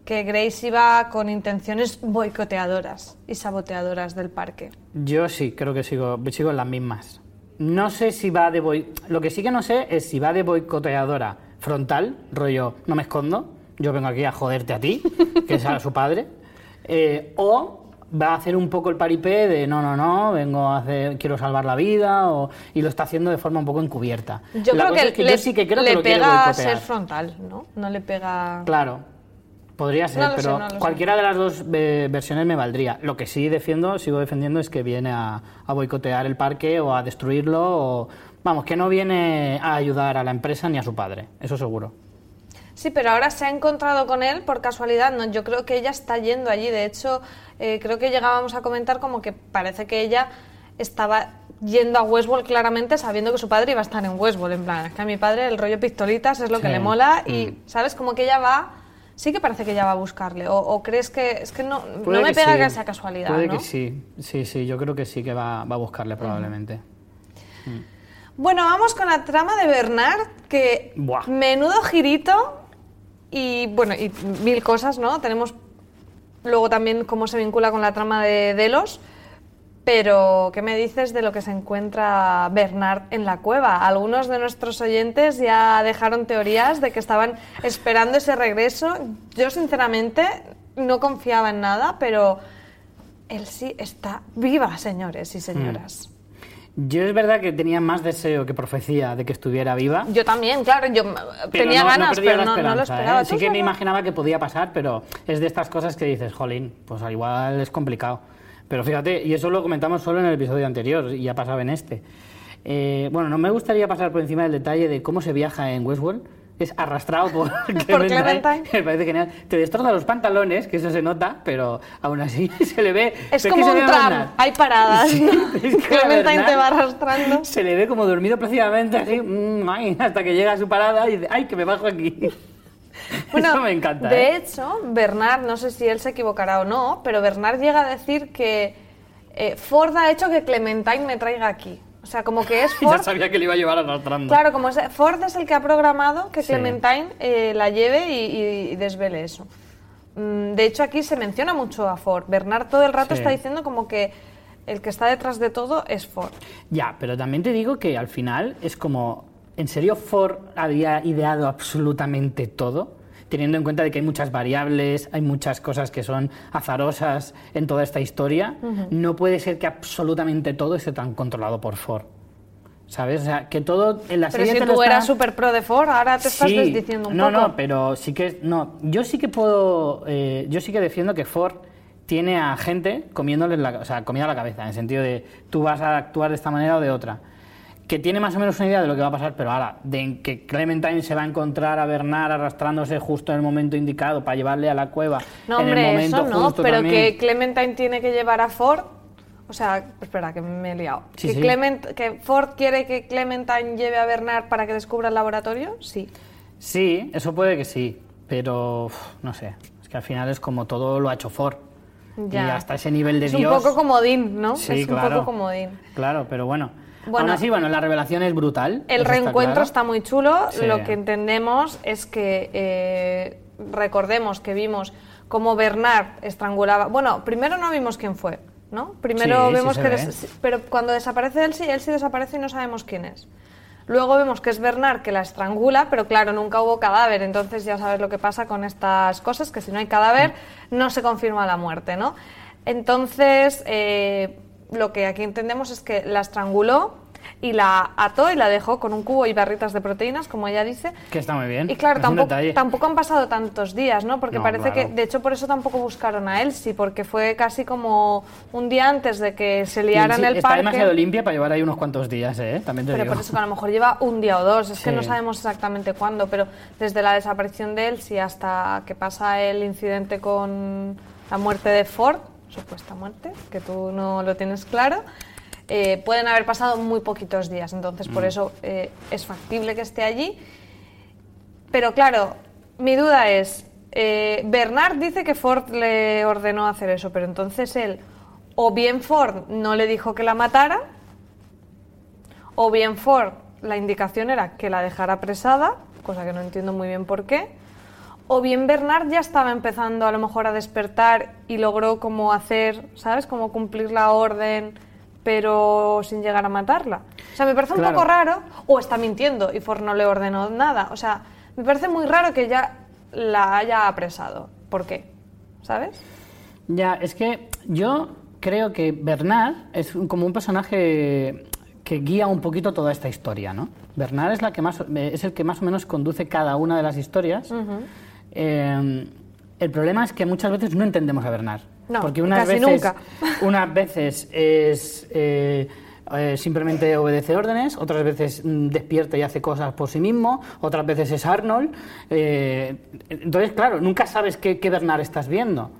B: que Grace iba con intenciones boicoteadoras y saboteadoras del parque.
A: Yo sí, creo que sigo, sigo en las mismas. No sé si va de boi- Lo que sí que no sé es si va de boicoteadora frontal, rollo, no me escondo, yo vengo aquí a joderte a ti, que es a su padre, eh, o va a hacer un poco el paripé de no, no, no, vengo a hacer, quiero salvar la vida, o, y lo está haciendo de forma un poco encubierta.
B: Yo
A: La
B: creo que,
A: es que
B: le,
A: yo sí que creo
B: le
A: que lo
B: pega ser frontal, ¿no? No le pega...
A: Claro, podría ser,
B: No lo sé,
A: pero
B: no lo sé.
A: cualquiera de las dos eh, versiones me valdría. Lo que sí defiendo, sigo defendiendo, es que viene a, a boicotear el parque o a destruirlo, o vamos, que no viene a ayudar a la empresa ni a su padre, eso seguro.
B: Sí, pero ahora se ha encontrado con él por casualidad. No, yo creo que ella está yendo allí. De hecho, eh, creo que llegábamos a comentar como que parece que ella estaba yendo a Westworld claramente sabiendo que su padre iba a estar en Westworld. En plan, es que a mi padre el rollo pistolitas es lo que le mola y,
A: Mm.
B: ¿sabes? Como que ella va... Sí que parece que ella va a buscarle. ¿O, o crees que...? Es que no, no me pega
A: sí,
B: que sea casualidad,
A: Puede
B: ¿no?
A: que sí, sí, sí, yo creo que sí que va, va a buscarle probablemente.
B: Bueno, vamos con la trama de Bernard, que
A: Buah.
B: menudo girito y bueno, y mil cosas, ¿no? Tenemos luego también cómo se vincula con la trama de Delos, pero ¿qué me dices de lo que se encuentra Bernard en la cueva? Algunos de nuestros oyentes ya dejaron teorías de que estaban esperando ese regreso. Yo sinceramente no confiaba en nada, pero él sí está viva, señores y señoras.
A: Yo es verdad que tenía más deseo que profecía de que estuviera viva.
B: Yo también, claro, yo
A: Pero
B: tenía
A: no, no
B: ganas,
A: perdía
B: pero no, no lo
A: esperanza,
B: esperaba.
A: ¿eh? Sí
B: ¿Tú
A: que me imaginaba que podía pasar, pero es de estas cosas que dices, jolín, pues al igual es complicado. Pero fíjate, y eso lo comentamos solo en el episodio anterior, y ya pasaba en este. Eh, bueno, no me gustaría pasar por encima del detalle de cómo se viaja en Westworld. Es arrastrado por,
B: Clementine.
A: Me parece genial. Te destroza los pantalones, que eso se nota, pero aún así se le ve.
B: Es como un tram, hay paradas.
A: Sí,
B: ¿no?
A: es que la
B: Clementine te va arrastrando.
A: Se le ve como dormido plácidamente, así, mm, hasta que llega a su parada y dice, ay, que me bajo aquí.
B: Bueno,
A: Eso me encanta.
B: De
A: ¿eh?
B: hecho, Bernard, no sé si él se equivocará o no, pero Bernard llega a decir que eh, Ford ha hecho que Clementine me traiga aquí. O sea, como que es
A: ya
B: Ford.
A: sabía que le iba a llevar arrastrando.
B: Claro, como es- Ford es el que ha programado que
A: Sí.
B: Clementine eh, la lleve y, desvele eso. Mm, De hecho, aquí se menciona mucho a Ford. Bernard todo el rato
A: Sí.
B: está diciendo como que el que está detrás de todo es Ford.
A: Ya, pero también te digo que al final es como, ¿en serio Ford había ideado absolutamente todo? Teniendo en cuenta de que hay muchas variables, hay muchas cosas que son azarosas en toda esta historia, no puede ser que absolutamente todo esté tan controlado por Ford. ¿Sabes? O sea, que todo en la
B: Pero
A: serie
B: si
A: te lo
B: tú
A: está-
B: eras súper pro de Ford, ahora te estás
A: Sí,
B: desdiciendo un
A: no,
B: poco.
A: No, pero sí que no. Yo sí que puedo, eh, yo sí que defiendo que Ford tiene a gente comiéndole la, o sea, comida a la cabeza, en el sentido de tú vas a actuar de esta manera o de otra. Que tiene más o menos una idea de lo que va a pasar, pero ahora, de que Clementine se va a encontrar a Bernard arrastrándose justo en el momento indicado para llevarle a la cueva.
B: No,
A: en el
B: hombre,
A: momento
B: eso no,
A: justo
B: pero
A: también.
B: que Clementine tiene que llevar a Ford. O sea, espera, que me he liado.
A: Sí,
B: que,
A: sí.
B: Clement, que Ford quiere que Clementine lleve a Bernard para que descubra el laboratorio, sí.
A: Sí, eso puede que sí, pero uf, no sé. Es que al final es como todo lo ha hecho Ford. Y
B: Ya.
A: hasta ese nivel de
B: es
A: Dios.
B: un poco comodín, ¿no?
A: Sí,
B: es un
A: claro.
B: poco comodín.
A: Claro, pero bueno.
B: Bueno.
A: Aún así, bueno, la revelación es brutal.
B: El reencuentro
A: claro.
B: está muy chulo.
A: Sí.
B: Lo que entendemos es que eh, recordemos que vimos cómo Bernard estrangulaba. Bueno, primero no vimos quién fue, ¿no? Primero
A: Sí,
B: vemos que. des- pero cuando desaparece él sí, él sí desaparece y no sabemos quién es. Luego vemos que es Bernard que la estrangula, pero claro, nunca hubo cadáver, entonces ya sabes lo que pasa con estas cosas, que si no hay cadáver no se confirma la muerte, ¿no? Entonces, eh, lo que aquí entendemos es que la estranguló y la ató y la dejó con un cubo y barritas de proteínas, como ella dice.
A: Que está muy bien.
B: Y claro, tampoco, tampoco han pasado tantos días, ¿no? Porque
A: No,
B: parece
A: claro.
B: que, de hecho, por eso tampoco buscaron a Elsie, porque fue casi como un día antes de que se liara
A: Sí,
B: en el
A: está
B: parque.
A: demasiado limpia para llevar ahí unos cuantos días, ¿eh? También te
B: Pero
A: digo.
B: por eso que a lo mejor lleva un día o dos, es que no sabemos exactamente cuándo, pero desde la desaparición de Elsie hasta que pasa el incidente con la muerte de Ford, supuesta muerte, que tú no lo tienes claro, eh, pueden haber pasado muy poquitos días, entonces por
A: Mm.
B: eso eh, es factible que esté allí. Pero claro, mi duda es, eh, Bernard dice que Ford le ordenó hacer eso, pero entonces él, o bien Ford no le dijo que la matara, o bien Ford, la indicación era que la dejara apresada, cosa que no entiendo muy bien por qué, o bien Bernard ya estaba empezando a lo mejor a despertar y logró como hacer, ¿sabes? Como cumplir la orden, pero sin llegar a matarla. O sea, me parece un
A: Claro.
B: poco raro, o está mintiendo y Ford no le ordenó nada. O sea, me parece muy raro que ya la haya apresado. ¿Por qué? ¿Sabes?
A: Ya, es que yo creo que Bernard es como un personaje que guía un poquito toda esta historia, ¿no? Bernard es, la que más, eh, es el que más o menos conduce cada una de las historias. Eh, el problema es que muchas veces no entendemos a Bernard.
B: No,
A: porque unas
B: casi
A: veces,
B: nunca.
A: unas veces es eh, eh, simplemente obedece órdenes, otras veces mm, despierta y hace cosas por sí mismo, otras veces es Arnold. eh, entonces, claro, nunca sabes qué, qué Bernard estás viendo.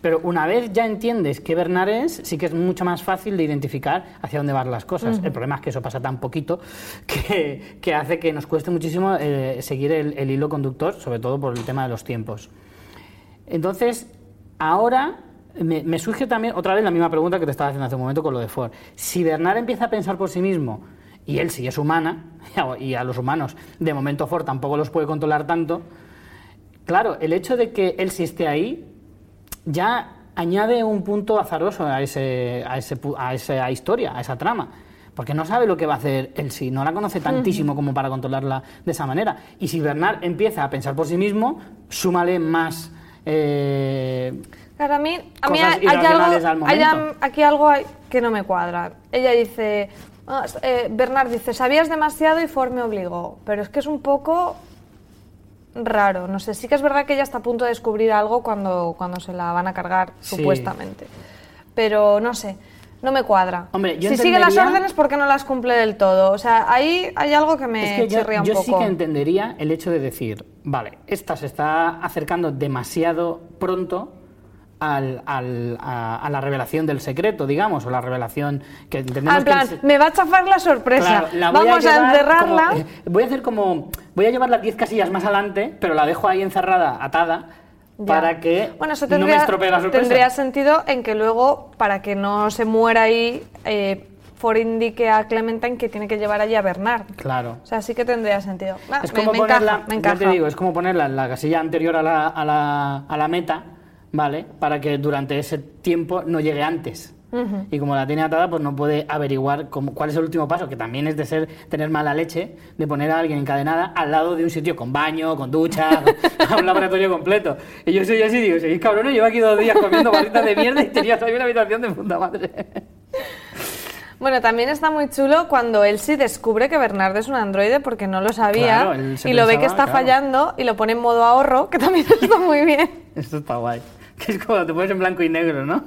A: Pero una vez ya entiendes qué Bernard es, sí que es mucho más fácil de identificar hacia dónde van las cosas. El problema es que eso pasa tan poquito que, que hace que nos cueste muchísimo eh, seguir el, el hilo conductor, sobre todo por el tema de los tiempos. Entonces, ahora me, me surge también otra vez la misma pregunta que te estaba haciendo hace un momento con lo de Ford. Si Bernard empieza a pensar por sí mismo y él sí es humana, y a los humanos de momento Ford tampoco los puede controlar tanto, claro, el hecho de que él sí esté ahí ya añade un punto azaroso a, ese, a, ese a esa historia, a esa trama. Porque no sabe lo que va a hacer él sí, no la conoce tantísimo como para controlarla de esa manera. Y si Bernard empieza a pensar por sí mismo, súmale más. eh,
B: Claro, a mí, a mí
A: Cosas
B: hay, hay
A: irracionales al
B: algo, hay aquí algo hay que no me cuadra. Ella dice, ah, eh, Bernard dice, sabías demasiado y Ford me obligó, pero es que es un poco raro. No sé, sí que es verdad que ella está a punto de descubrir algo cuando, cuando se la van a cargar,
A: Sí.
B: supuestamente. Pero no sé, no me cuadra.
A: Hombre, yo
B: si sigue las órdenes, ¿por qué no las cumple del todo? O sea, ahí hay algo que me
A: es que yo,
B: un
A: yo
B: poco.
A: sí que entendería el hecho de decir, vale, esta se está acercando demasiado pronto al- al- a, a la revelación del secreto, digamos, o la revelación que entendemos
B: en
A: que el
B: plan, me va a chafar la sorpresa.
A: Claro, la
B: Vamos a,
A: llevar
B: encerrarla.
A: como- eh, voy a hacer como. Voy a llevar las 10 casillas más adelante, pero la dejo ahí encerrada, atada,
B: Ya.
A: para que
B: bueno, eso
A: no me
B: tendría,
A: estropee la sorpresa.
B: tendría sentido en que luego, para que no se muera ahí, eh, Ford indique a Clementine que tiene que llevar allí a Bernard.
A: Claro.
B: O sea, sí que tendría sentido. Ah,
A: Es
B: me,
A: como
B: me
A: ponerla,
B: encaja, me encaja.
A: te digo, es como ponerla en la casilla anterior a la, a la, a la meta, ¿vale? Para que durante ese tiempo no llegue antes. Y como la tiene atada, pues no puede averiguar cómo- cuál es el último paso, que también es de ser tener mala leche, de poner a alguien encadenada al lado de un sitio con baño, con ducha, con un laboratorio completo. Y yo soy así, digo, seguís cabrones, llevo aquí dos días comiendo barritas de mierda y tenías ahí una habitación de puta madre.
B: Bueno, también está muy chulo cuando sí descubre que Bernard es un androide porque no lo sabía
A: Claro,
B: y lo ve que está
A: claro.
B: fallando y lo pone en modo ahorro, que también está muy bien.
A: Esto está guay. Que es como te pones en blanco y negro, ¿no?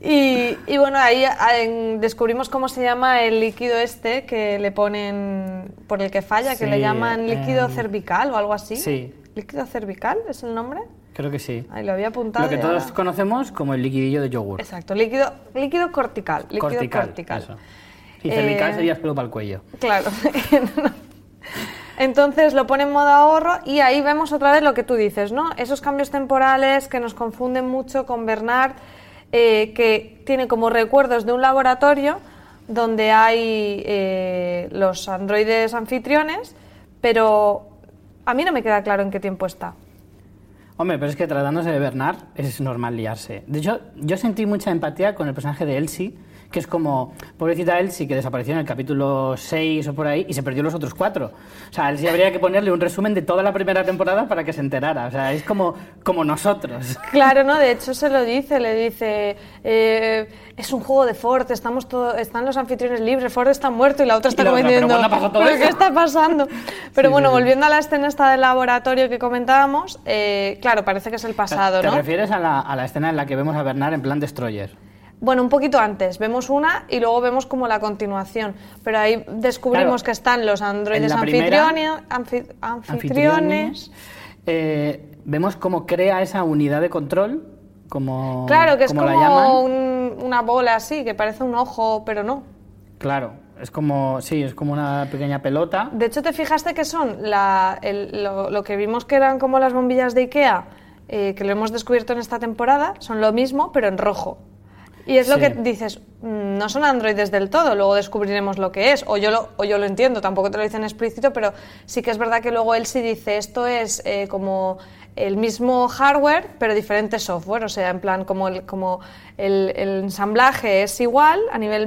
B: Y, y bueno, ahí ah, en- descubrimos cómo se llama el líquido este que le ponen por el que falla, que
A: Sí,
B: le llaman líquido
A: em,
B: cervical o algo así.
A: sí.
B: ¿Líquido cervical es el nombre?
A: Creo que sí.
B: Ahí lo había apuntado.
A: Lo que todos
B: ahora-
A: conocemos como el liquidillo de yogur.
B: Exacto, líquido, líquido cortical. Líquido
A: cortical.
B: cortical.
A: eso. Y cervical
B: Eh,
A: sería pelo para el cuello.
B: Claro. Entonces lo pone en modo ahorro y ahí vemos otra vez lo que tú dices, ¿no? Esos cambios temporales que nos confunden mucho con Bernard, eh, que tiene como recuerdos de un laboratorio donde hay eh, los androides anfitriones, pero a mí no me queda claro en qué tiempo está.
A: Hombre, pero es que tratándose de Bernard es normal liarse. De hecho, yo sentí mucha empatía con el personaje de Elsie, que es como, pobrecita Elsie, que desapareció en el capítulo 6 o por ahí y se perdió los otros cuatro. O sea, a Elsie habría que ponerle un resumen de toda la primera temporada para que se enterara. O sea, es como, como nosotros.
B: Claro, ¿no? De hecho se lo dice, le dice, eh, es un juego de Ford, estamos todo, están los anfitriones libres, Ford está muerto y la otra está
A: otra, ¿pero
B: qué está pasando? Pero
A: Sí,
B: bueno,
A: sí, sí.
B: volviendo a la escena esta del laboratorio que comentábamos, eh, claro, parece que es el pasado,
A: ¿Te
B: ¿no?
A: refieres a la, a la escena en la que vemos a Bernard en plan Destroyer?
B: Bueno, un poquito antes, vemos una y luego vemos como la continuación, pero ahí descubrimos
A: Claro,
B: que están los androides anfitriones, anfi- anfitriones.
A: eh, vemos cómo crea esa unidad de control, como,
B: Claro, que es
A: como
B: un- una bola así, que parece un ojo, pero no.
A: Claro, es como, sí, es como una pequeña pelota.
B: De hecho, ¿te fijaste que son la- el- lo, lo que vimos que eran como las bombillas de Ikea, eh, que lo hemos descubierto en esta temporada? Son lo mismo, pero en rojo. Y es lo
A: Sí.
B: que dices, mm, no son androides del todo, luego descubriremos lo que es, o yo lo, o yo lo entiendo, tampoco te lo dicen explícito, pero sí que es verdad que luego él sí dice, esto es eh, como el mismo hardware, pero diferente software, o sea, en plan, como el, como el, el ensamblaje es igual a nivel,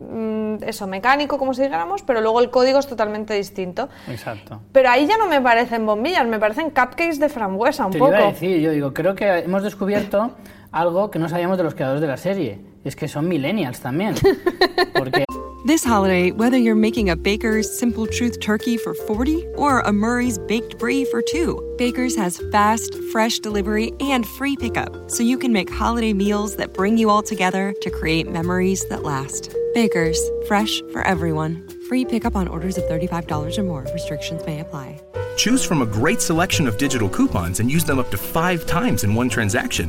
B: mm, eso, mecánico, como si dijéramos, pero luego el código es totalmente distinto.
A: Exacto.
B: Pero ahí ya no me parecen bombillas, me parecen cupcakes de frambuesa un
A: Te
B: poco.
A: iba a decir, yo digo, creo que hemos descubierto algo que no sabíamos de los creadores de la serie. Es que son millennials también. Porque
C: This holiday, whether you're making a Baker's Simple Truth turkey for 40 or a Murray's baked brie for two, Baker's has fast, fresh delivery and free pickup, so you can make holiday meals that bring you all together to create memories that last. Baker's, fresh for everyone. Free pickup on orders of $35 or more. Restrictions may apply.
D: Choose from a great selection of digital coupons and use them up to five times in one transaction.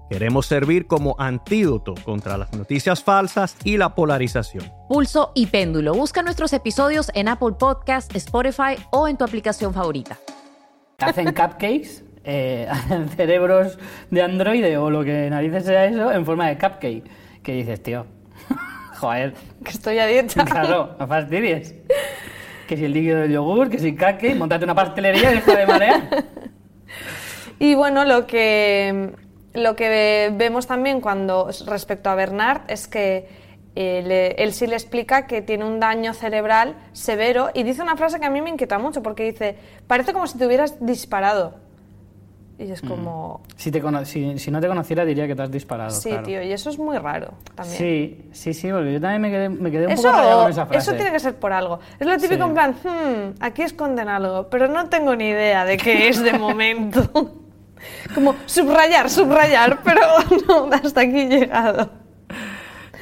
E: Queremos servir como antídoto contra las noticias falsas y la polarización.
F: Pulso y péndulo. Busca nuestros episodios en Apple Podcast, Spotify o en tu aplicación favorita.
A: hacen cupcakes, eh, hacen cerebros de androide o lo que narices sea eso en forma de cupcake. Que dices, tío, joder,
B: Que estoy a dieta.
A: claro, no fastidies. Que si el líquido del yogur, que si cupcake, montate una pastelería y deja de marear.
B: Y bueno, lo que, lo que vemos también cuando respecto a Bernard es que eh, le- él sí le explica que tiene un daño cerebral severo y dice una frase que a mí me inquieta mucho porque dice, parece como si te hubieras disparado. Y es como,
A: Si, te cono- si, si no te conociera diría que te has disparado.
B: sí,
A: claro.
B: tío, y eso es muy raro también.
A: Sí, sí, sí, porque yo también me quedé, me quedé un
B: Eso,
A: poco rayado con esa frase.
B: eso tiene que ser por algo. Es lo típico
A: Sí.
B: en plan, "Hmm, aquí esconden algo, pero no tengo ni idea de qué es de momento. Como subrayar, subrayar, pero no, hasta aquí he llegado.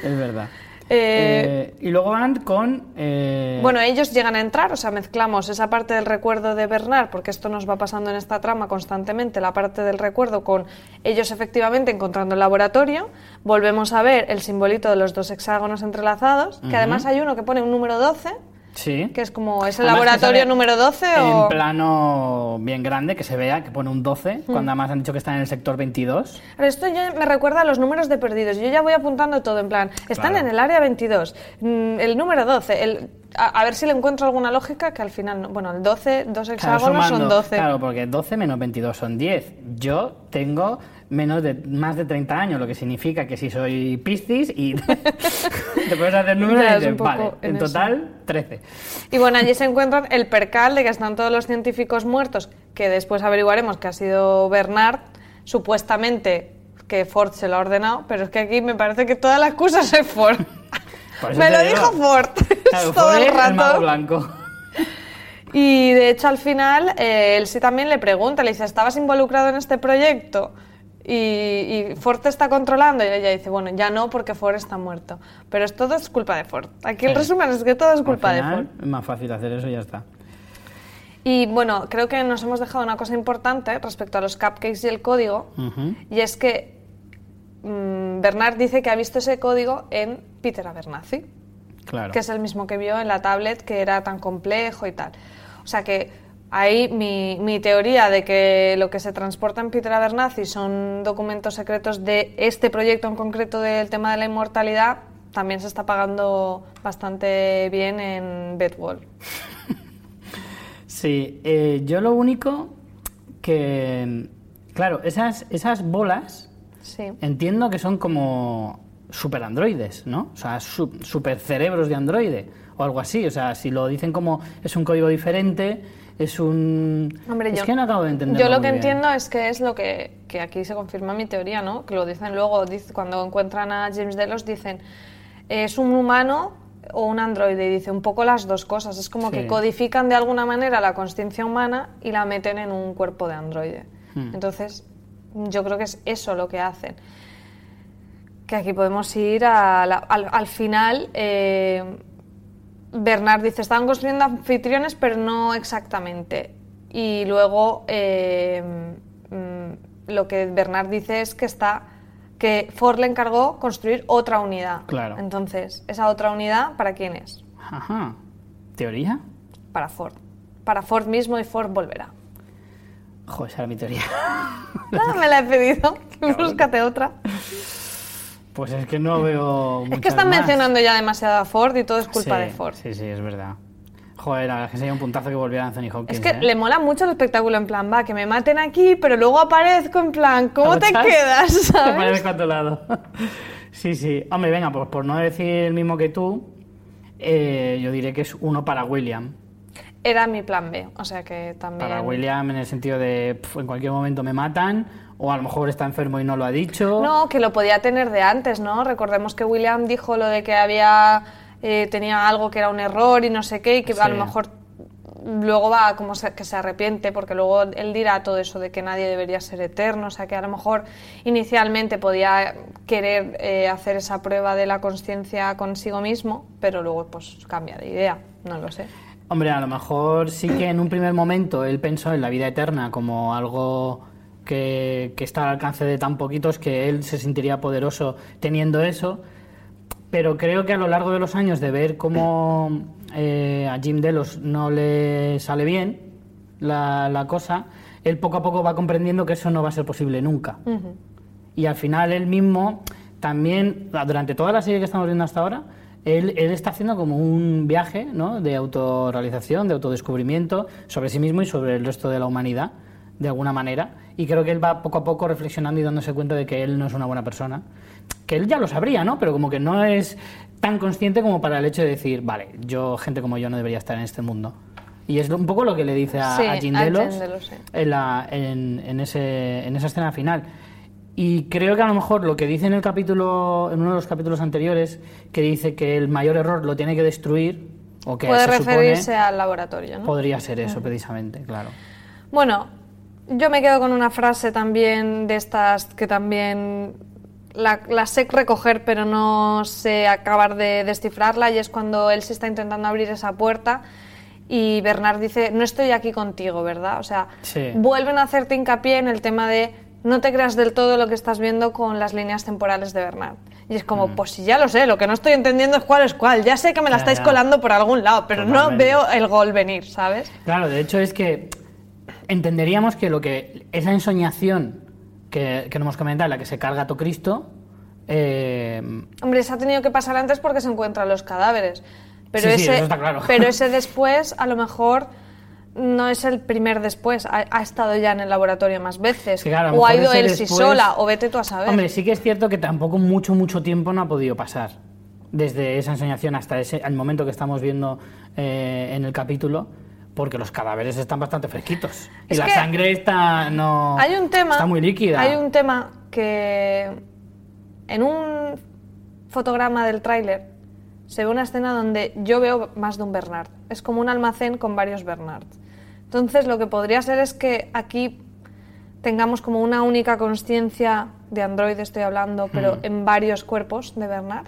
A: Es verdad.
B: Eh,
A: Eh, y luego van con... eh,
B: Bueno, ellos llegan a entrar, o sea, mezclamos esa parte del recuerdo de Bernard, porque esto nos va pasando en esta trama constantemente, la parte del recuerdo con ellos efectivamente encontrando el laboratorio. Volvemos a ver el simbolito de los dos hexágonos entrelazados, que además hay uno que pone un número 12,
A: sí.
B: que es como, ¿es el
A: Además
B: laboratorio número 12
A: En
B: o...?
A: plano bien grande, que se vea, que pone un 12,
B: Hmm.
A: cuando además han dicho que están en el sector 22.
B: Pero esto ya me recuerda a los números de perdidos. Yo ya voy apuntando todo en plan. Están
A: Claro.
B: en el área 22, mm, el número 12. El... A, a ver si le encuentro alguna lógica que al final. no- Bueno, el 12, dos
A: Claro,
B: hexágonos son
A: sumando-
B: 12.
A: Claro, porque 12 menos 22 son 10. Yo tengo menos de más de 30 años, lo que significa que si soy Piscis y te puedes hacer números y dices, vale,
B: en
A: en
B: eso.
A: total 13.
B: Y bueno, allí se encuentran el percal de que están todos los científicos muertos, que después averiguaremos que ha sido Bernard, supuestamente que Ford se lo ha ordenado, pero es que aquí me parece que toda la excusa es Ford. Me lo
A: digo.
B: dijo Ford
A: Claro,
B: todo
A: Ford
B: el
A: es el mago
B: rato.
A: blanco.
B: Y de hecho al final eh, él sí también le pregunta, le dice, ¿estabas involucrado en este proyecto? Y, y Ford te está controlando y ella dice, bueno, ya no porque Ford está muerto. Pero es todo es culpa de Ford. Aquí el
A: Sí.
B: resumen es que todo es culpa de Ford.
A: Es más fácil hacer eso y ya está.
B: Y bueno, creo que nos hemos dejado una cosa importante respecto a los cupcakes y el código, y es que mm, Bernard dice que ha visto ese código en Peter Abernathy,
A: Claro.
B: que es el mismo que vio en la tablet que era tan complejo y tal. O sea que ahí mi, mi teoría de que lo que se transporta en Peter Abernathy son documentos secretos de este proyecto en concreto del tema de la inmortalidad también se está pagando bastante bien en Bedwall.
A: Sí, eh, yo lo único que... Claro, esas, esas bolas
B: Sí.
A: entiendo que son como super androides, ¿no? O sea, su- super cerebros de androide o algo así. O sea, si lo dicen como es un código diferente, es un...
B: Hombre,
A: es
B: yo,
A: que no acabo de entender.
B: yo lo que entiendo es que es lo que, que aquí se confirma mi teoría, ¿no? Que lo dicen luego, dice- cuando encuentran a James Delos, dicen, ¿es un humano o un androide? Y dice un poco las dos cosas. Es como
A: Sí.
B: que codifican de alguna manera la consciencia humana y la meten en un cuerpo de androide.
A: Hmm.
B: Entonces, yo creo que es eso lo que hacen. Que aquí podemos ir a la- al, al final. eh, Bernard dice, estaban construyendo anfitriones, pero no exactamente. Y luego eh, mm, lo que Bernard dice es que está que Ford le encargó construir otra unidad.
A: Claro.
B: Entonces, esa otra unidad, ¿para quién es?
A: Ajá. ¿Teoría?
B: Para Ford. Para Ford mismo y Ford volverá.
A: Joder, esa era mi teoría.
B: Ah, me la he pedido. Búscate otra.
A: Pues es que no veo.
B: Es que están
A: más.
B: mencionando ya demasiado a Ford y todo es culpa
A: Sí,
B: de Ford.
A: Sí, sí, es verdad. Joder, la verdad es que sería un puntazo que volviera Anthony Hopkins.
B: Es que
A: ¿eh?
B: le mola mucho el espectáculo en plan, va, que me maten aquí, pero luego aparezco en plan, ¿cómo te quedas?
A: Te
B: ¿sabes?
A: parezco a tu lado. sí, sí. Hombre, venga, pues por no decir el mismo que tú, eh, yo diré que es uno para William.
B: Era mi plan B, o sea que también...
A: Para William en el sentido de en cualquier momento me matan, o a lo mejor está enfermo y no lo ha dicho.
B: No, que lo podía tener de antes, ¿no? Recordemos que William dijo lo de que había eh, tenía algo que era un error y no sé qué, y que a lo mejor luego va como se- que se arrepiente, porque luego él dirá todo eso de que nadie debería ser eterno, o sea que a lo mejor inicialmente podía querer eh, hacer esa prueba de la conciencia consigo mismo, pero luego pues cambia de idea, no lo sé.
A: Hombre, a lo mejor sí que en un primer momento él pensó en la vida eterna como algo que, que está al alcance de tan poquitos que él se sentiría poderoso teniendo eso. Pero creo que a lo largo de los años de ver cómo eh, a Jim Delos no le sale bien la, la cosa, él poco a poco va comprendiendo que eso no va a ser posible nunca. Y al final él mismo también, durante toda la serie que estamos viendo hasta ahora, él, él está haciendo como un viaje ¿no? de autorrealización, de autodescubrimiento sobre sí mismo y sobre el resto de la humanidad, de alguna manera. Y creo que él va poco a poco reflexionando y dándose cuenta de que él no es una buena persona. Que él ya lo sabría, ¿no? Pero como que no es tan consciente como para el hecho de decir, vale, yo, gente como yo, no debería estar en este mundo. Y es un poco lo que le dice a,
B: Sí,
A: a Jim
B: a
A: Delos
B: Jim Delos, sí.
A: en, la- en- en ese- en esa escena final. Y creo que a lo mejor lo que dice en el capítulo, en uno de los capítulos anteriores, que dice que el mayor error lo tiene que destruir, o que
B: Puede
A: se
B: referirse
A: supone,
B: al laboratorio, ¿no?
A: podría ser eso precisamente, claro.
B: Bueno, yo me quedo con una frase también de estas que también la, la sé recoger, pero no sé acabar de descifrarla, y es cuando él se está intentando abrir esa puerta y Bernard dice, no estoy aquí contigo, ¿verdad? O sea,
A: Sí.
B: vuelven a hacerte hincapié en el tema de no te creas del todo lo que estás viendo con las líneas temporales de Bernard. Y es como, pues si ya lo sé, lo que no estoy entendiendo es cuál es cuál. Ya sé que me la
A: Ya,
B: estáis
A: ya.
B: colando por algún lado, pero no veo el gol venir, ¿sabes?
A: Claro, de hecho es que entenderíamos que lo que esa ensoñación que, que no hemos comentado, en la que se carga todo Cristo, eh,
B: Hombre, se ha tenido que pasar antes porque se encuentran los cadáveres. Pero,
A: Sí, sí,
B: ese,
A: eso está claro.
B: pero ese después, a lo mejor, no es el primer después. Ha, ha estado ya en el laboratorio más veces.
A: Que claro,
B: o ha ido él sí sola, o vete tú a saber.
A: Hombre, sí que es cierto que tampoco mucho, mucho tiempo no ha podido pasar. Desde esa ensoñación hasta ese, el momento que estamos viendo eh, en el capítulo, porque los cadáveres están bastante fresquitos. Y la sangre está, no,
B: hay un tema.
A: está muy líquida.
B: Hay un tema que en un fotograma del tráiler se ve una escena donde yo veo más de un Bernard. Es como un almacén con varios Bernards. Entonces, lo que podría ser es que aquí tengamos como una única conciencia de Android, estoy hablando, pero
A: Mm.
B: en varios cuerpos de Bernard.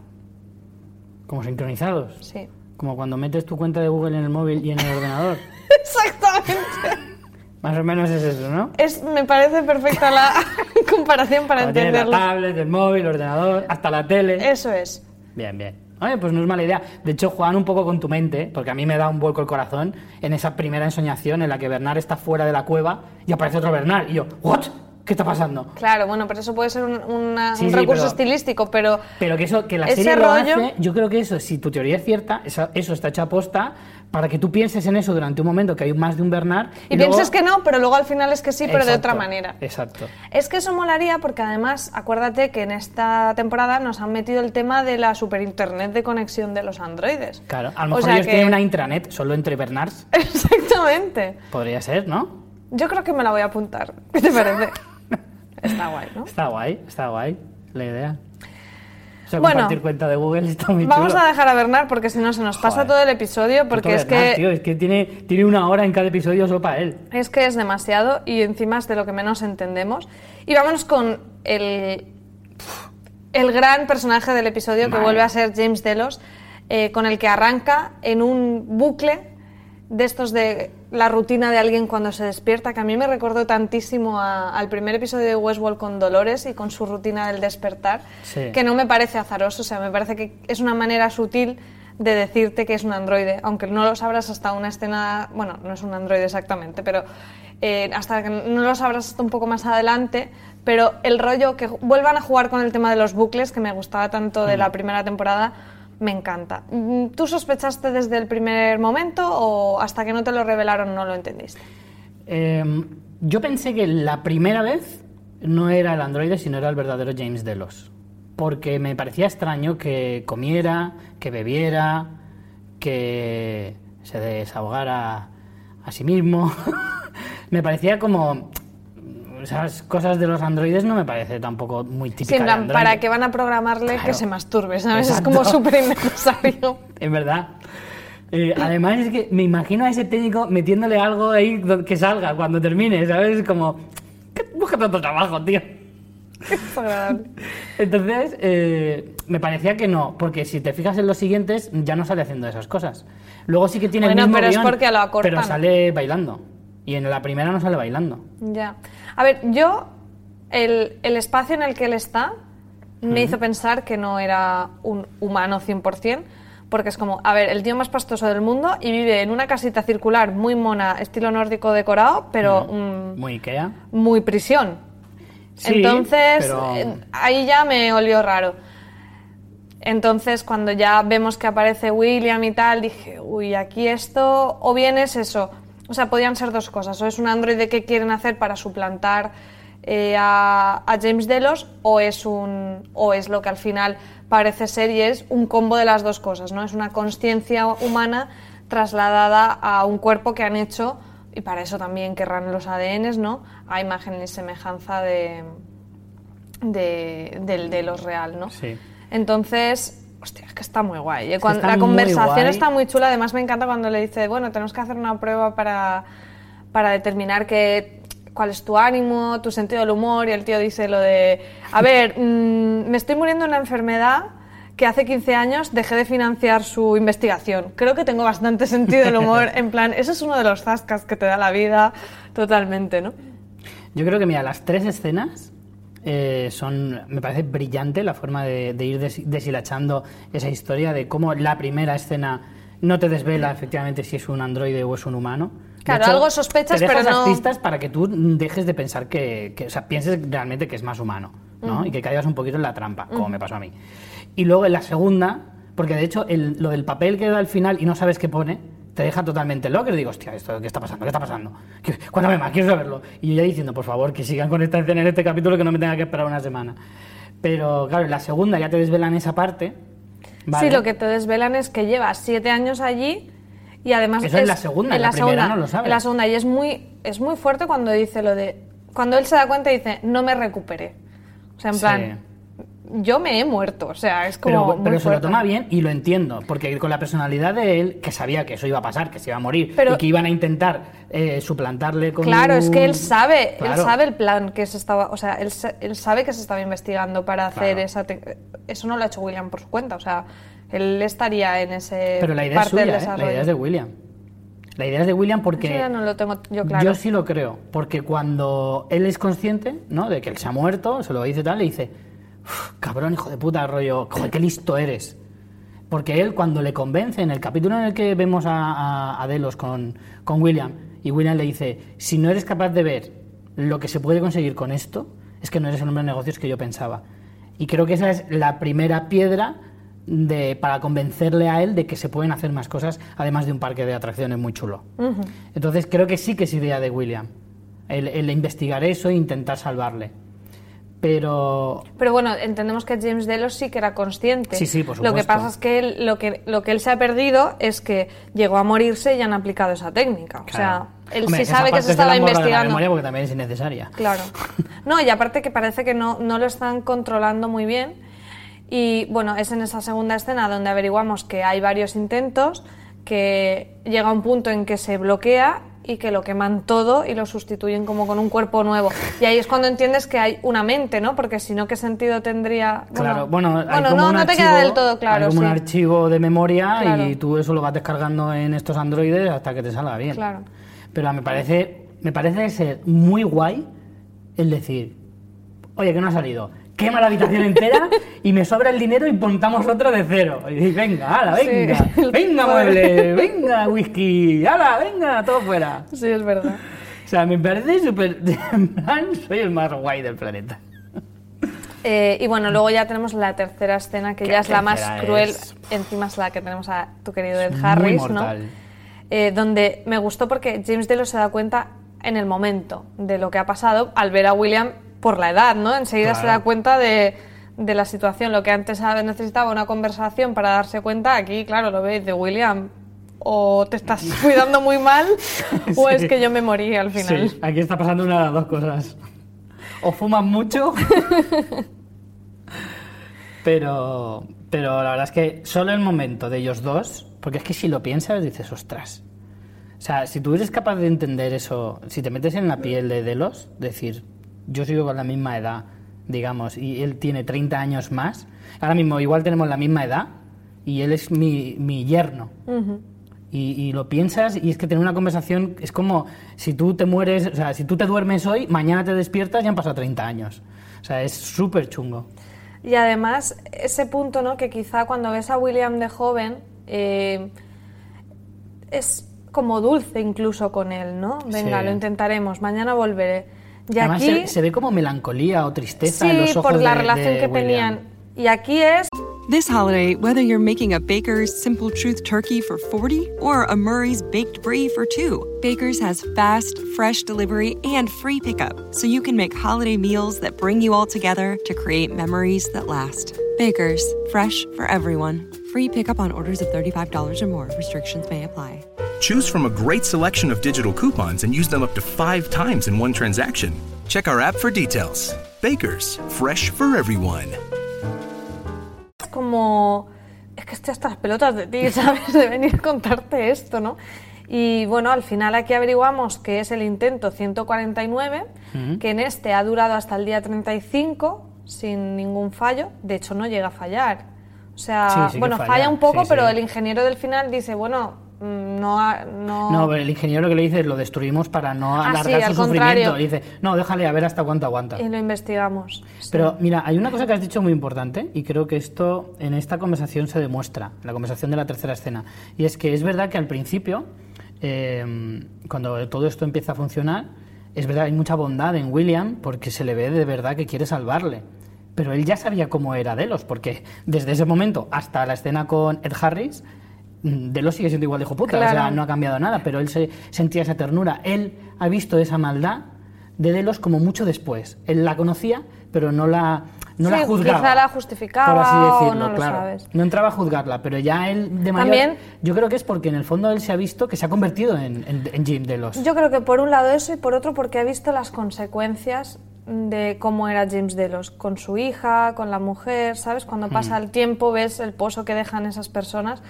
A: Como sincronizados.
B: Sí.
A: Como cuando metes tu cuenta de Google en el móvil y en el ordenador.
B: Exactamente.
A: Más o menos es eso, ¿no?
B: Es, me parece perfecta la comparación para
A: tienes la
B: entenderlo.
A: tablet, el móvil, el ordenador, hasta la tele.
B: Eso es.
A: Bien, bien. Oye, pues no es mala idea. De hecho, juegan un poco con tu mente, porque a mí me da un vuelco el corazón en esa primera ensoñación en la que Bernard está fuera de la cueva y aparece otro Bernard. Y yo, ¿what? ¿Qué está pasando?
B: Claro, bueno, pero eso puede ser un, una-
A: Sí,
B: un
A: sí,
B: recurso
A: pero-
B: estilístico, pero
A: Pero que eso, que la
B: Ese
A: serie lo
B: rollo-
A: hace, yo creo que eso, si tu teoría es cierta, esa- eso está hecho a posta para que tú pienses en eso durante un momento, que hay más de un Bernard.
B: y,
A: luego-
B: pienses que no, pero luego al final es que sí, pero de otra manera.
A: Exacto.
B: Es que eso molaría porque además, acuérdate que en esta temporada nos han metido el tema de la super internet de conexión de los androides.
A: Claro, a lo
B: O
A: mejor
B: sea
A: ellos
B: que-
A: tienen una intranet solo entre Bernards.
B: Exactamente.
A: Podría ser, ¿no?
B: Yo creo que me la voy a apuntar. ¿Qué te parece? Está guay, ¿no?
A: Está guay, está guay la idea. Sea,
B: Bueno,
A: compartir cuenta de Google está muy
B: Vamos
A: chulo.
B: a dejar a Bernard porque si no se nos pasa
A: Joder.
B: todo el episodio porque
A: Puto
B: es
A: Bernard,
B: que
A: tío, es que tiene, tiene una hora en cada episodio solo para él.
B: Es que es demasiado y encima es de lo que menos entendemos. Y vámonos con el, el gran personaje del episodio que vuelve a ser James Delos, eh, con el que arranca en un bucle de estos de la rutina de alguien cuando se despierta, que a mí me recordó tantísimo a- al primer episodio de Westworld con Dolores y con su rutina del despertar,
A: Sí.
B: que no me parece azaroso, o sea, me parece que es una manera sutil de decirte que es un androide, aunque no lo sabrás hasta una escena, bueno, no es un androide exactamente, pero eh, hasta que no lo sabrás hasta un poco más adelante, pero el rollo que vuelvan a jugar con el tema de los bucles, que me gustaba tanto de la primera temporada, me encanta. Mm, ¿Tú sospechaste desde el primer momento o hasta que no te lo revelaron no lo entendiste?
A: Eh, yo pensé que la primera vez no era el androide, sino era el verdadero James Delos. Porque me parecía extraño que comiera, que bebiera, que se desahogara a sí mismo. me parecía como... Esas cosas de los androides no me parece tampoco muy
B: Sí,
A: típicas
B: en
A: de
B: plan,
A: androide.
B: para que van a programarle que
A: Claro.
B: se masturbe, ¿sabes?
A: Exacto.
B: Es como súper innecesario.
A: Es verdad. Eh, además es que me imagino a ese técnico metiéndole algo ahí que salga cuando termine, ¿sabes? Como, "¿Qué- busca tanto trabajo, tío.
B: Es.
A: Entonces, eh, me parecía que no, porque si te fijas en los siguientes, ya no sale haciendo esas cosas. Luego sí que tiene
B: Bueno,
A: el mismo
B: pero es
A: guion,
B: porque lo acortan.
A: Pero sale bailando. Y en la primera no sale bailando.
B: Ya. A ver, yo, el, el espacio en el que él está me hizo pensar que no era un humano 100%, porque es como, a ver, el tío más pastoso del mundo y vive en una casita circular muy mona, estilo nórdico decorado, pero mm,
A: Muy Ikea.
B: muy prisión.
A: Sí,
B: Entonces,
A: pero-
B: eh, ahí ya me olió raro. Entonces, cuando ya vemos que aparece William y tal, dije, uy, aquí esto, o bien es eso. O sea, podían ser dos cosas. O es un androide que quieren hacer para suplantar eh, a, a James Delos, o es, un, o es lo que al final parece ser y es un combo de las dos cosas, ¿no? Es una conciencia humana trasladada a un cuerpo que han hecho, y para eso también querrán los ADNs, ¿no? A imagen y semejanza de, de, del de los real, ¿no?
A: Sí.
B: Entonces, hostia, es que está muy guay. ¿eh?
A: que
B: Cuando-
A: está
B: la conversación
A: guay.
B: está muy chula. Además, me encanta cuando le dice, bueno, tenemos que hacer una prueba para, para determinar que, cuál es tu ánimo, tu sentido del humor. Y el tío dice lo de, a ver, mm, me estoy muriendo de una enfermedad que hace 15 años dejé de financiar su investigación. Creo que tengo bastante sentido del humor. En plan, eso es uno de los zascas que te da la vida totalmente, ¿no?
A: Yo creo que, mira, las tres escenas eh, son. Me parece brillante la forma de, de ir des- deshilachando esa historia de cómo la primera escena no te desvela efectivamente si es un androide o es un humano.
B: Claro, algo sospechas,
A: te
B: pero no-
A: pistas para que tú dejes de pensar que, que- o sea, pienses realmente que es más humano, ¿no? Y que caigas un poquito en la trampa, como me pasó a mí. Y luego en la segunda, Porque de hecho, el- lo del papel que da al final y no sabes qué pone, te deja totalmente loco. Y digo, hostia, ¿esto qué está pasando? ¿Qué está pasando? ¿Qué- Cuéntame más, quiero saberlo. Y yo ya diciendo, por favor, que sigan con esta escena en este capítulo que no me tenga que esperar una semana. Pero claro, en la segunda ya te desvelan esa parte. ¿vale?
B: Sí, lo que te desvelan es que lleva siete años allí y además
A: Eso en la segunda, en la primera no lo sabes.
B: En la segunda y es muy es muy fuerte cuando dice lo de cuando él se da cuenta y dice no me recuperé. O sea, en
A: Sí.
B: Yo me he muerto, o sea, es como
A: Pero,
B: muy
A: pero se lo toma bien y lo entiendo, porque con la personalidad de él, que sabía que eso iba a pasar, que se iba a morir
B: Pero-
A: y que iban a intentar eh, suplantarle con
B: Claro, es que él sabe, él sabe el plan que se estaba, o sea, él, sa- él sabe que se estaba investigando para hacer
A: Claro.
B: esa, eso no lo ha hecho William por su cuenta, o sea, él estaría en ese
A: Pero la idea es
B: parte del
A: suya, ¿eh? la idea es de William. La idea es de William porque...
B: Eso ya no lo tengo yo claro.
A: Yo sí lo creo, porque cuando él es consciente, ¿no? De que él se ha muerto, se lo dice tal, le dice, "Uf, cabrón, hijo de puta, rollo, joder, qué listo eres. Porque él cuando le convence, en el capítulo en el que vemos a, a- a Delos con, con William, y William le dice, si no eres capaz de ver lo que se puede conseguir con esto, es que no eres el hombre de negocios que yo pensaba. Y creo que esa es la primera piedra de, para convencerle a él de que se pueden hacer más cosas, además de un parque de atracciones muy chulo. Entonces creo que sí que es idea de William, el, el investigar eso e intentar salvarle. Pero
B: Pero bueno, entendemos que James Delos sí que era consciente.
A: Sí, sí, por
B: Lo que
A: supuesto.
B: pasa es que él, lo que lo que él se ha perdido es que llegó a morirse y han aplicado esa técnica. O sea, él
A: Hombre,
B: sí sabe que se estaba
A: de la
B: investigando.
A: memoria porque también es innecesaria.
B: Claro. No, y aparte que parece que no, no lo están controlando muy bien. Y bueno, es en esa segunda escena donde averiguamos que hay varios intentos, que llega un punto en que se bloquea y que lo queman todo y lo sustituyen como con un cuerpo nuevo. Y ahí es cuando entiendes que hay una mente, ¿no? Porque si no, ¿qué sentido tendría?
A: Claro, bueno, hay
B: bueno,
A: como
B: no,
A: un
B: no te queda del todo claro.
A: Hay como un
B: sí.
A: archivo de memoria
B: Claro.
A: y tú eso lo vas descargando en estos androides hasta que te salga bien.
B: Claro.
A: Pero me parece, me parece ser muy guay el decir, oye, que no ha salido. Quema la habitación entera y me sobra el dinero y montamos otro de cero. Y dices, venga, ala,
B: Sí,
A: venga,
B: el
A: venga mueble, venga whisky, ala, venga, todo fuera.
B: Sí, es verdad.
A: O sea, me parece súper... Soy el más guay del planeta.
B: Eh, y bueno, luego ya tenemos la tercera escena, que ya es la más cruel.
A: es-
B: Encima es la que tenemos a tu querido Ed Harris, ¿no? Eh, donde me gustó porque James Delos se da cuenta en el momento de lo que ha pasado al ver a William por la edad, ¿no? Enseguida se da cuenta de, de la situación. Lo que antes necesitaba una conversación para darse cuenta, aquí, claro, lo veis de William. O te estás cuidando muy mal, o es que yo me morí al final.
A: Sí, aquí está pasando una de las dos cosas. O fumas mucho, pero, pero la verdad es que solo el momento de ellos dos, porque es que si lo piensas dices, ostras. O sea, si tú eres capaz de entender eso, si te metes en la piel de Delos, decir, yo sigo con la misma edad, digamos, y él tiene 30 años más, ahora mismo igual tenemos la misma edad y él es mi, mi yerno. Y, y lo piensas y es que tener una conversación es como si tú te mueres, o sea, si tú te duermes hoy, mañana te despiertas y han pasado 30 años. O sea, es súper chungo.
B: Y además, ese punto, ¿no? Que quizá cuando ves a William de joven, eh, es como dulce incluso con él, ¿no? Venga,
A: Sí.
B: lo intentaremos, mañana volveré. Y
A: Además
B: aquí,
A: se, se ve como melancolía o tristeza en los ojos
B: por la
A: de-
B: relación
A: de
B: que
A: William.
B: tenían. Y aquí es
C: This holiday, whether you're making a Baker's Simple Truth turkey for 40 or a Murray's baked brie for 2, Baker's has fast, fresh delivery and free pickup, so you can make holiday meals that bring you all together to create memories that last. Baker's, fresh for everyone. Free pickup on orders of $35 or more. Restrictions may apply.
D: Choose from a great selection of digital coupons and use them up to five times in one transaction. Check our app for details. Bakers, fresh for everyone.
B: como es que estoy hasta las pelotas de ti, ¿sabes? De venir a contarte esto, ¿no? Y bueno, al final aquí averiguamos que es el intento 149, que en este ha durado hasta el día 35 sin ningún fallo. De hecho, no llega a fallar. O sea,
A: Sí, sí
B: bueno,
A: falla,
B: falla un poco,
A: sí,
B: pero el ingeniero del final dice, bueno, no... ha- no...
A: No, pero el ingeniero lo que le dice es lo destruimos para no
B: Ah,
A: alargar
B: sí,
A: su sufrimiento. Dice, no, déjale a ver hasta cuánto aguanta.
B: Y lo investigamos. Sí.
A: Pero mira, hay una cosa que has dicho muy importante y creo que esto en esta conversación se demuestra, en la conversación de la tercera escena. Y es que es verdad que al principio, eh, cuando todo esto empieza a funcionar, es verdad, hay mucha bondad en William porque se le ve de verdad que quiere salvarle. pero él ya sabía cómo era Delos, porque desde ese momento hasta la escena con Ed Harris, mm, Delos sigue siendo igual de hijo puta, o sea, no ha cambiado nada, pero él se sentía esa ternura. Él ha visto esa maldad de Delos como mucho después. Él la conocía, pero no la, no
B: Sí,
A: la juzgaba.
B: quizá la justificaba
A: por así
B: o
A: decirlo,
B: no lo
A: claro.
B: sabes.
A: No entraba a juzgarla, pero ya él de mayor...
B: También-
A: Yo creo que es porque en el fondo él se ha visto que se ha convertido en, en, en Jim Delos.
B: Yo creo que por un lado eso y por otro porque ha visto las consecuencias de cómo era James Delos con su hija, con la mujer, ¿sabes? Cuando pasa el tiempo ves el pozo que dejan esas personas.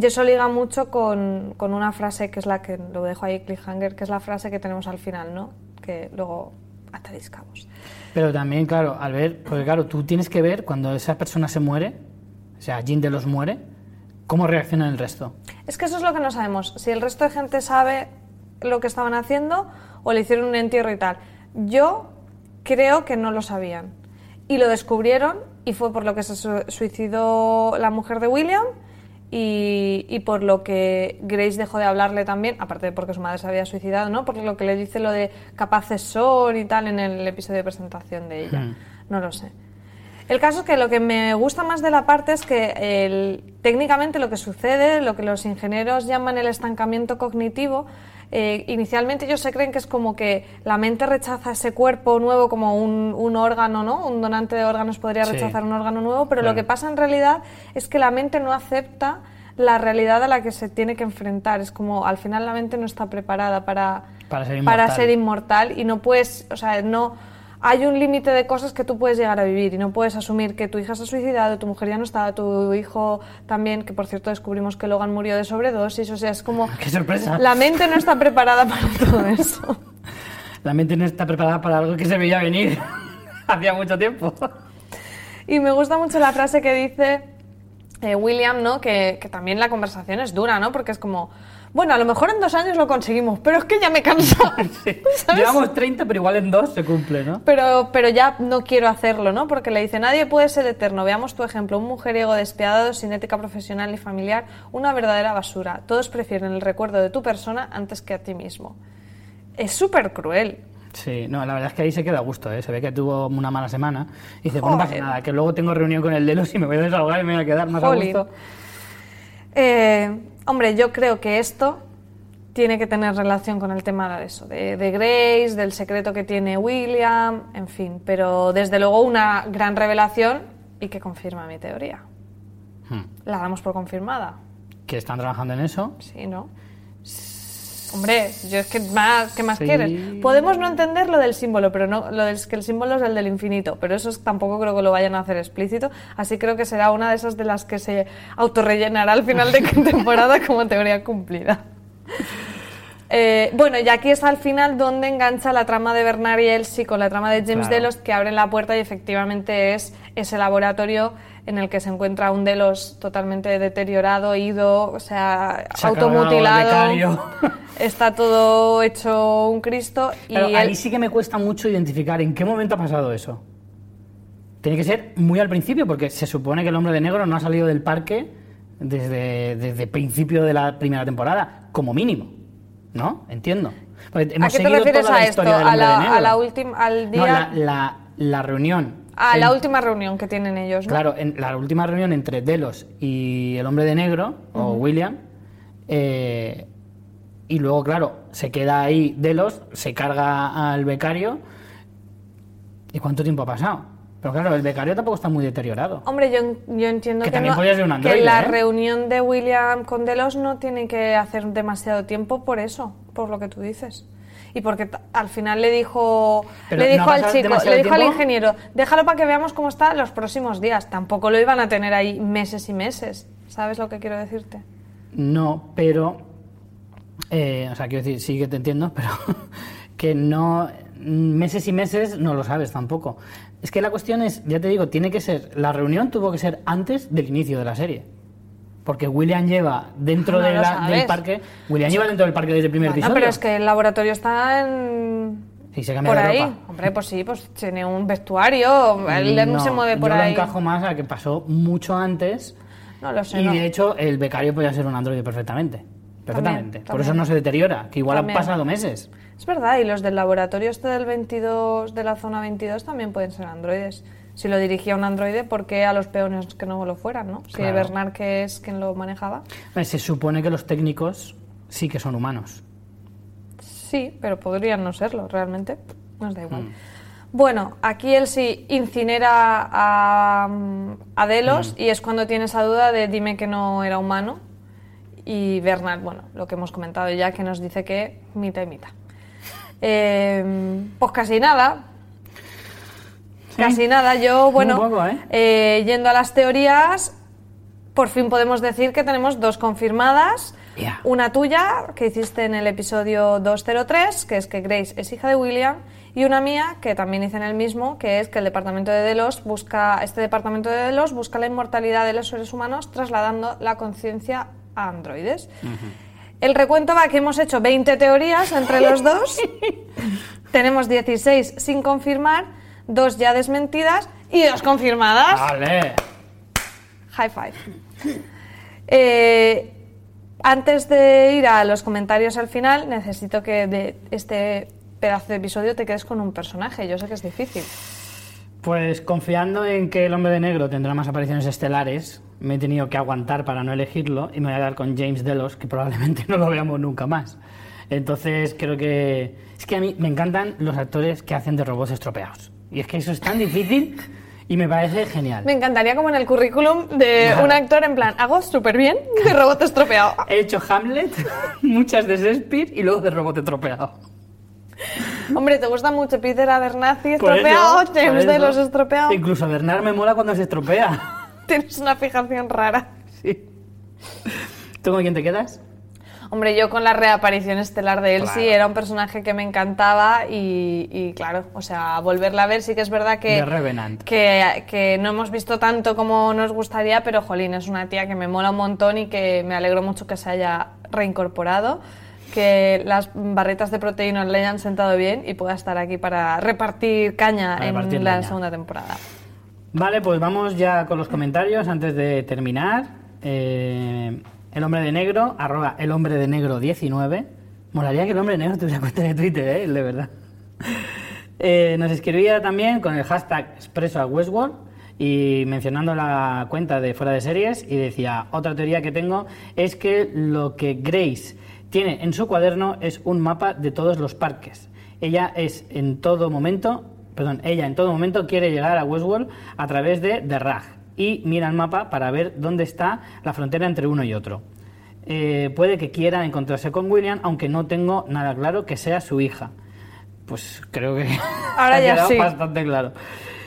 B: Y eso liga mucho con, con una frase que es la que lo dejo ahí cliffhanger, que es la frase que tenemos al final, ¿no? Que luego atariscamos.
A: Pero también, claro, al ver, porque claro, tú tienes que ver cuando esa persona se muere, o sea, Jim Delos muere, cómo reacciona el resto.
B: Es que eso es lo que no sabemos. Si el resto de gente sabe lo que estaban haciendo o le hicieron un entierro y tal. Yo creo que no lo sabían. Y lo descubrieron y fue por lo que se su- suicidó la mujer de William y, y por lo que Grace dejó de hablarle también, aparte de porque su madre se había suicidado, ¿no? Por lo que le dice lo de capaces son y tal en el episodio de presentación de ella.
A: Hmm.
B: No lo sé. El caso es que lo que me gusta más de la parte es que el- técnicamente lo que sucede, lo que los ingenieros llaman el estancamiento cognitivo, eh, inicialmente ellos se creen que es como que la mente rechaza ese cuerpo nuevo como un, un órgano, ¿no? Un donante de órganos podría
A: Sí.
B: rechazar un órgano nuevo, pero lo que pasa en realidad es que la mente no acepta la realidad a la que se tiene que enfrentar. Es como al final la mente no está preparada para,
A: Para ser
B: para
A: inmortal.
B: ser inmortal y no puedes, o sea, no hay un límite de cosas que tú puedes llegar a vivir y no puedes asumir que tu hija se ha suicidado, tu mujer ya no está, tu hijo también, que por cierto descubrimos que Logan murió de sobredosis, o sea, es como
A: ¡Qué sorpresa!
B: la mente no está preparada para todo eso.
A: La mente no está preparada para algo que se veía venir hacía mucho tiempo.
B: Y me gusta mucho la frase que dice eh, William, ¿no? Que, que también la conversación es dura, ¿no? Porque es como, bueno, a lo mejor en dos años lo conseguimos, pero es que ya me.
A: Sí.
B: ¿sabes?
A: Llevamos 30, pero igual en dos se cumple, ¿no?
B: Pero, pero ya no quiero hacerlo, ¿no? Porque le dice, nadie puede ser eterno. Veamos tu ejemplo, un mujeriego despiadado, sin ética profesional ni familiar, una verdadera basura. Todos prefieren el recuerdo de tu persona antes que a ti mismo. Es súper cruel.
A: Sí, no, la verdad es que ahí se queda a gusto, ¿eh? Se ve que tuvo una mala semana. Y dice, pues no pasa nada, que luego tengo reunión con el Delos y me voy a desahogar y me voy a quedar más
B: Jolín.
A: a gusto.
B: Eh, hombre, yo creo que esto tiene que tener relación con el tema de eso, de, de Grace, del secreto que tiene William, en fin. Pero desde luego una gran revelación y que confirma mi teoría.
A: Hmm.
B: La damos por confirmada.
A: Que están trabajando en eso.
B: Sí, ¿no? Hombre, yo es que más, ¿qué más
A: Sí.
B: quieres? Podemos no entender lo del símbolo, pero no, lo del que el símbolo es el del infinito, pero eso es- tampoco creo que lo vayan a hacer explícito, así creo que será una de esas de las que se autorrellenará al final de temporada como teoría cumplida. Eh, bueno, y aquí es al final donde engancha la trama de Bernard y Elsie con la trama de James
A: Claro.
B: Delos, que abren la puerta y efectivamente es ese laboratorio en el que se encuentra un Delos totalmente deteriorado, ido, o sea,
A: Se
B: automutilado. Está todo hecho un Cristo y
A: Pero
B: él-
A: ahí sí que me cuesta mucho identificar en qué momento ha pasado eso. Tiene que ser muy al principio, porque se supone que el hombre de negro no ha salido del parque desde, desde principio de la primera temporada, como mínimo. ¿No? Entiendo. Porque
B: ¿A
A: hemos
B: qué te refieres
A: la
B: a esto? ¿A la,
A: negro.
B: a la última, al
A: No,
B: día,
A: la, la- la reunión.
B: A la última reunión que tienen ellos, ¿no?
A: Claro, en la última reunión entre Delos y el hombre de negro, o William, eh, y luego, claro, se queda ahí Delos, se carga al becario. ¿Y cuánto tiempo ha pasado? Pero claro, el becario tampoco está muy deteriorado.
B: Hombre, yo, yo entiendo
A: Que
B: no- la
A: ¿eh?
B: reunión de William con Delos no tiene que hacer demasiado tiempo por eso, por lo que tú dices. Y porque al final le dijo,
A: Pero
B: le
A: ¿no
B: dijo al chico, le dijo al ingeniero, déjalo para que veamos cómo está los próximos días. Tampoco lo iban a tener ahí meses y meses. ¿Sabes lo que quiero decirte?
A: No, pero. eh, o sea, quiero decir, sí que te entiendo, pero que no. Meses y meses no lo sabes tampoco. Es que la cuestión es, ya te digo, tiene que ser. La reunión tuvo que ser antes del inicio de la serie. Porque William lleva dentro
B: No
A: de la- del parque. William lleva dentro del parque desde el primer
B: No,
A: episodio.
B: pero es que el laboratorio está en...
A: Sí, se cambia
B: por
A: de
B: ahí.
A: ropa.
B: Hombre, pues sí, pues tiene un vestuario, él no, se mueve por
A: yo
B: ahí.
A: lo encajo más a que pasó mucho antes.
B: No lo sé,
A: y
B: no.
A: de hecho, el becario podía ser un androide perfectamente. Perfectamente. Por
B: también.
A: eso no se deteriora, que igual
B: También.
A: han pasado meses.
B: Es verdad, y los del laboratorio este del 22, de la zona 22 también pueden ser androides. Si lo dirigía un androide, ¿por qué a los peones que no lo fueran, no? Si
A: Claro.
B: Bernard, que es quien lo manejaba.
A: Se supone que los técnicos sí que son humanos.
B: Sí, pero podrían no serlo, realmente. Nos da igual. Bueno, aquí él sí incinera a, mm, a Delos y es cuando tiene esa duda de dime que no era humano. Y Bernard, bueno, lo que hemos comentado ya, que nos dice que mita y mita. Eh, pues casi nada. Casi nada. Yo, bueno,
A: poco, ¿eh?
B: eh, yendo a las teorías, por fin podemos decir que tenemos dos confirmadas.
A: Ya.
B: Una tuya, que hiciste en el episodio 203, que es que Grace es hija de William, y una mía, que también hice en el mismo, que es que el departamento de Delos busca, este departamento de Delos busca la inmortalidad de los seres humanos trasladando la conciencia a androides. El recuento va que hemos hecho 20 teorías entre los dos. Tenemos 16 sin confirmar, dos ya desmentidas y dos confirmadas.
A: ¡Vale!
B: High five. Eh, antes de ir a los comentarios al final, necesito que de este pedazo de episodio te quedes con un personaje. Yo sé que es difícil.
A: Pues confiando en que el hombre de negro tendrá más apariciones estelares, me he tenido que aguantar para no elegirlo y me voy a dar con James Delos, que probablemente no lo veamos nunca más. Entonces creo que... Es que a mí me encantan los actores que hacen de robots estropeados. Y es que eso es tan difícil y me parece genial.
B: Me encantaría como en el currículum de un actor en plan, hago súper bien de robot estropeado.
A: He hecho Hamlet, muchas de Shakespeare y luego de robot estropeado.
B: Hombre, ¿te gusta mucho Peter Abernathy estropeado?
A: eso,
B: James de los estropeados.
A: Incluso Bernard me mola cuando se estropea.
B: Tienes una fijación rara.
A: Sí. ¿Tú con quién te quedas?
B: Hombre, yo con la reaparición estelar de él
A: Claro.
B: era un personaje que me encantaba y, y claro, o sea, volverla a ver sí que es verdad que, que, que no hemos visto tanto como nos gustaría, pero jolín, es una tía que me mola un montón y que me alegro mucho que se haya reincorporado, que las barritas de proteína le hayan sentado bien y pueda estar aquí para repartir caña
A: Para repartir
B: en la
A: leña.
B: segunda temporada.
A: Vale, pues vamos ya con los comentarios antes de terminar. Eh, el hombre de negro, arroba el hombre de negro 19. Molaría que el hombre negro tuviera cuenta de Twitter, ¿eh? de verdad. Eh, nos escribía también con el hashtag expreso a Westworld y mencionando la cuenta de fuera de series y decía, otra teoría que tengo es que lo que Grace tiene en su cuaderno es un mapa de todos los parques. Ella es en todo momento, perdón, ella en todo momento quiere llegar a Westworld a través de The Rag y mira el mapa para ver dónde está la frontera entre uno y otro. Eh, puede que quiera encontrarse con William, aunque no tengo nada claro que sea su hija. Pues creo que
B: Ahora
A: ha
B: ya
A: quedado
B: sí.
A: bastante claro.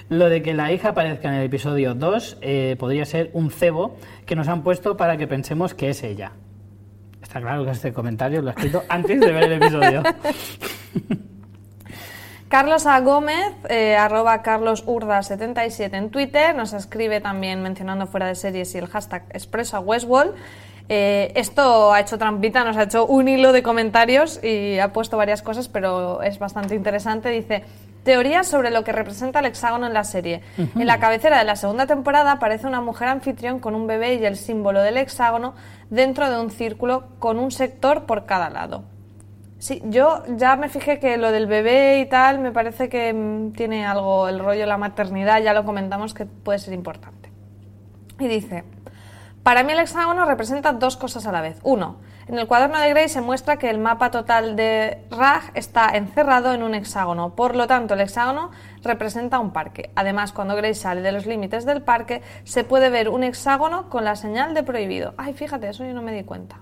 A: Lo de que la hija aparezca en el episodio 2 eh, podría ser un cebo que nos han puesto para que pensemos que es ella. Está claro que este comentario lo he escrito antes de ver el episodio.
B: Carlos A. Gómez, eh, arroba carlosurda77 en Twitter, nos escribe también mencionando fuera de series y el hashtag expreso a Westworld. Eh, esto ha hecho trampita, nos ha hecho un hilo de comentarios y ha puesto varias cosas, pero es bastante interesante. Dice, teorías sobre lo que representa el hexágono en la serie. En la cabecera de la segunda temporada aparece una mujer anfitrión con un bebé y el símbolo del hexágono dentro de un círculo con un sector por cada lado. Sí, yo ya me fijé que lo del bebé y tal me parece que mm, tiene algo, el rollo de la maternidad, ya lo comentamos que puede ser importante. Y dice, para mí el hexágono representa dos cosas a la vez. Uno, en el cuaderno de Gray se muestra que el mapa total de Raj está encerrado en un hexágono, por lo tanto el hexágono representa un parque. Además, cuando Gray sale de los límites del parque, se puede ver un hexágono con la señal de prohibido. Ay, fíjate, eso yo no me di cuenta.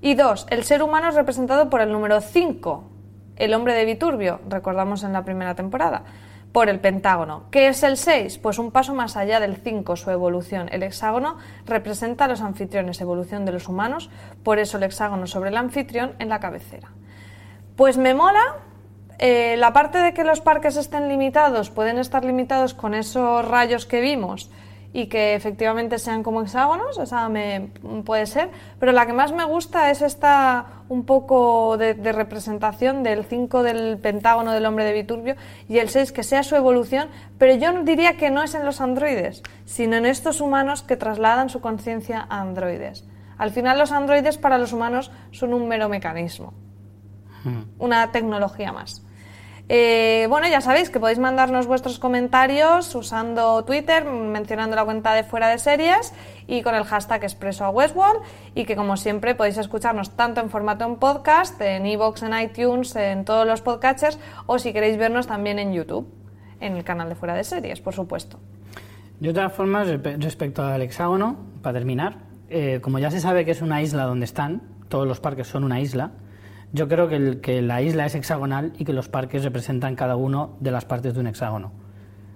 B: Y dos, el ser humano es representado por el número 5, el hombre de Viturbio, recordamos en la primera temporada, por el pentágono. ¿Qué es el 6? Pues un paso más allá del 5, su evolución. El hexágono representa a los anfitriones, evolución de los humanos, por eso el hexágono sobre el anfitrión en la cabecera. Pues me mola. eh, la parte de que los parques estén limitados, pueden estar limitados con esos rayos que vimos y que efectivamente sean como hexágonos, esa me puede ser, pero la que más me gusta es esta un poco de, de representación del 5 del pentágono del hombre de Viturbio y el 6 que sea su evolución, pero yo diría que no es en los androides, sino en estos humanos que trasladan su conciencia a androides. Al final los androides para los humanos son un mero mecanismo una tecnología más. Eh, bueno, ya sabéis que podéis mandarnos vuestros comentarios usando Twitter, mencionando la cuenta de fuera de series y con el hashtag expreso a Westworld y que como siempre podéis escucharnos tanto en formato en podcast, en iVoox, en iTunes, en todos los podcatchers o si queréis vernos también en YouTube, en el canal de fuera de series, por supuesto.
A: De todas formas, respecto al hexágono, para terminar, eh, como ya se sabe que es una isla donde están, todos los parques son una isla, yo creo que, que, la isla es hexagonal y que los parques representan cada uno de las partes de un hexágono.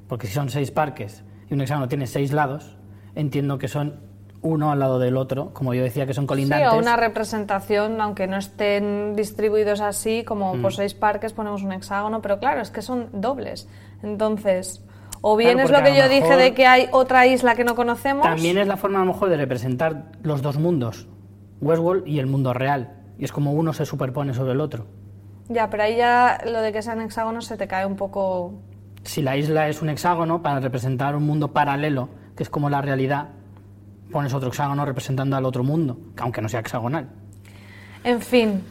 A: Porque si son seis parques y un hexágono tiene seis lados, entiendo que son uno al lado del otro, como yo decía, que son colindantes.
B: Sí, o una representación, aunque no estén distribuidos así, como por mm. seis parques ponemos un hexágono, pero claro, es que son dobles. Entonces, o bien es lo que yo dije de que hay otra isla que no conocemos.
A: También es la forma a lo mejor de representar los dos mundos, Westworld y el mundo real y es como uno se superpone sobre el otro.
B: Ya, pero ahí ya lo de que sean hexágonos se te cae un poco...
A: Si la isla es un hexágono, para representar un mundo paralelo, que es como la realidad, pones otro hexágono representando al otro mundo, aunque no sea hexagonal.
B: En fin,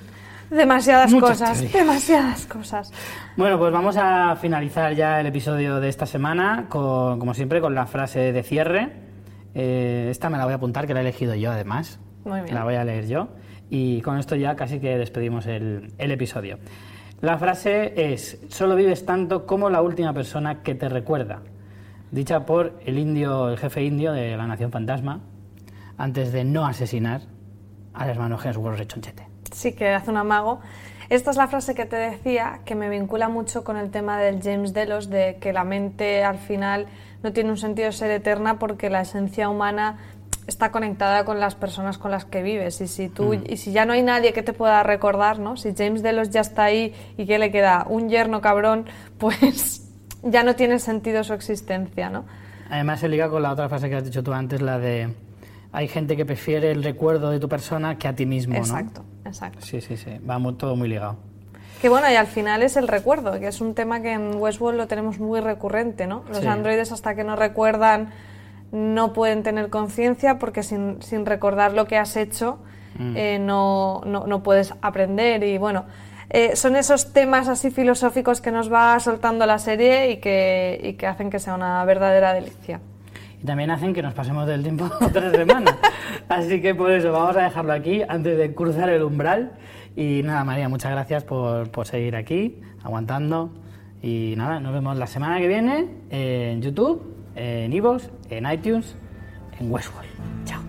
B: demasiadas cosas, demasiadas cosas.
A: Bueno, pues vamos a finalizar ya el episodio de esta semana, como siempre, con la frase de cierre. Eh, esta me la voy a apuntar, que la he elegido yo además.
B: Muy bien.
A: La voy a leer yo. Y con esto ya casi que despedimos el, episodio. La frase es, solo vives tanto como la última persona que te recuerda, dicha por el indio, el jefe indio de la Nación Fantasma, antes de no asesinar al hermano Hemsworth Rechonchete.
B: Sí, que hace un amago. Esta es la frase que te decía, que me vincula mucho con el tema del James Delos, de que la mente al final no tiene un sentido de ser eterna porque la esencia humana está conectada con las personas con las que vives y si tú mm. y si ya no hay nadie que te pueda recordar, ¿no? Si James Delos ya está ahí y que le queda un yerno cabrón, pues ya no tiene sentido su existencia, ¿no?
A: Además se liga con la otra frase que has dicho tú antes, la de hay gente que prefiere el recuerdo de tu persona que a ti mismo,
B: exacto, Exacto,
A: Sí, sí, sí, va todo muy ligado.
B: Que bueno, y al final es el recuerdo, que es un tema que en Westworld lo tenemos muy recurrente, ¿no? Los androides hasta que no recuerdan no pueden tener conciencia porque sin, sin, recordar lo que has hecho mm. eh, no, no, no, puedes aprender y bueno, eh, son esos temas así filosóficos que nos va soltando la serie y que, y que hacen que sea una verdadera delicia.
A: Y también hacen que nos pasemos del tiempo otra semana. Así que por eso vamos a dejarlo aquí antes de cruzar el umbral. Y nada, María, muchas gracias por, por seguir aquí, aguantando. Y nada, nos vemos la semana que viene en YouTube en iVoox, en iTunes, en Westworld. Chao.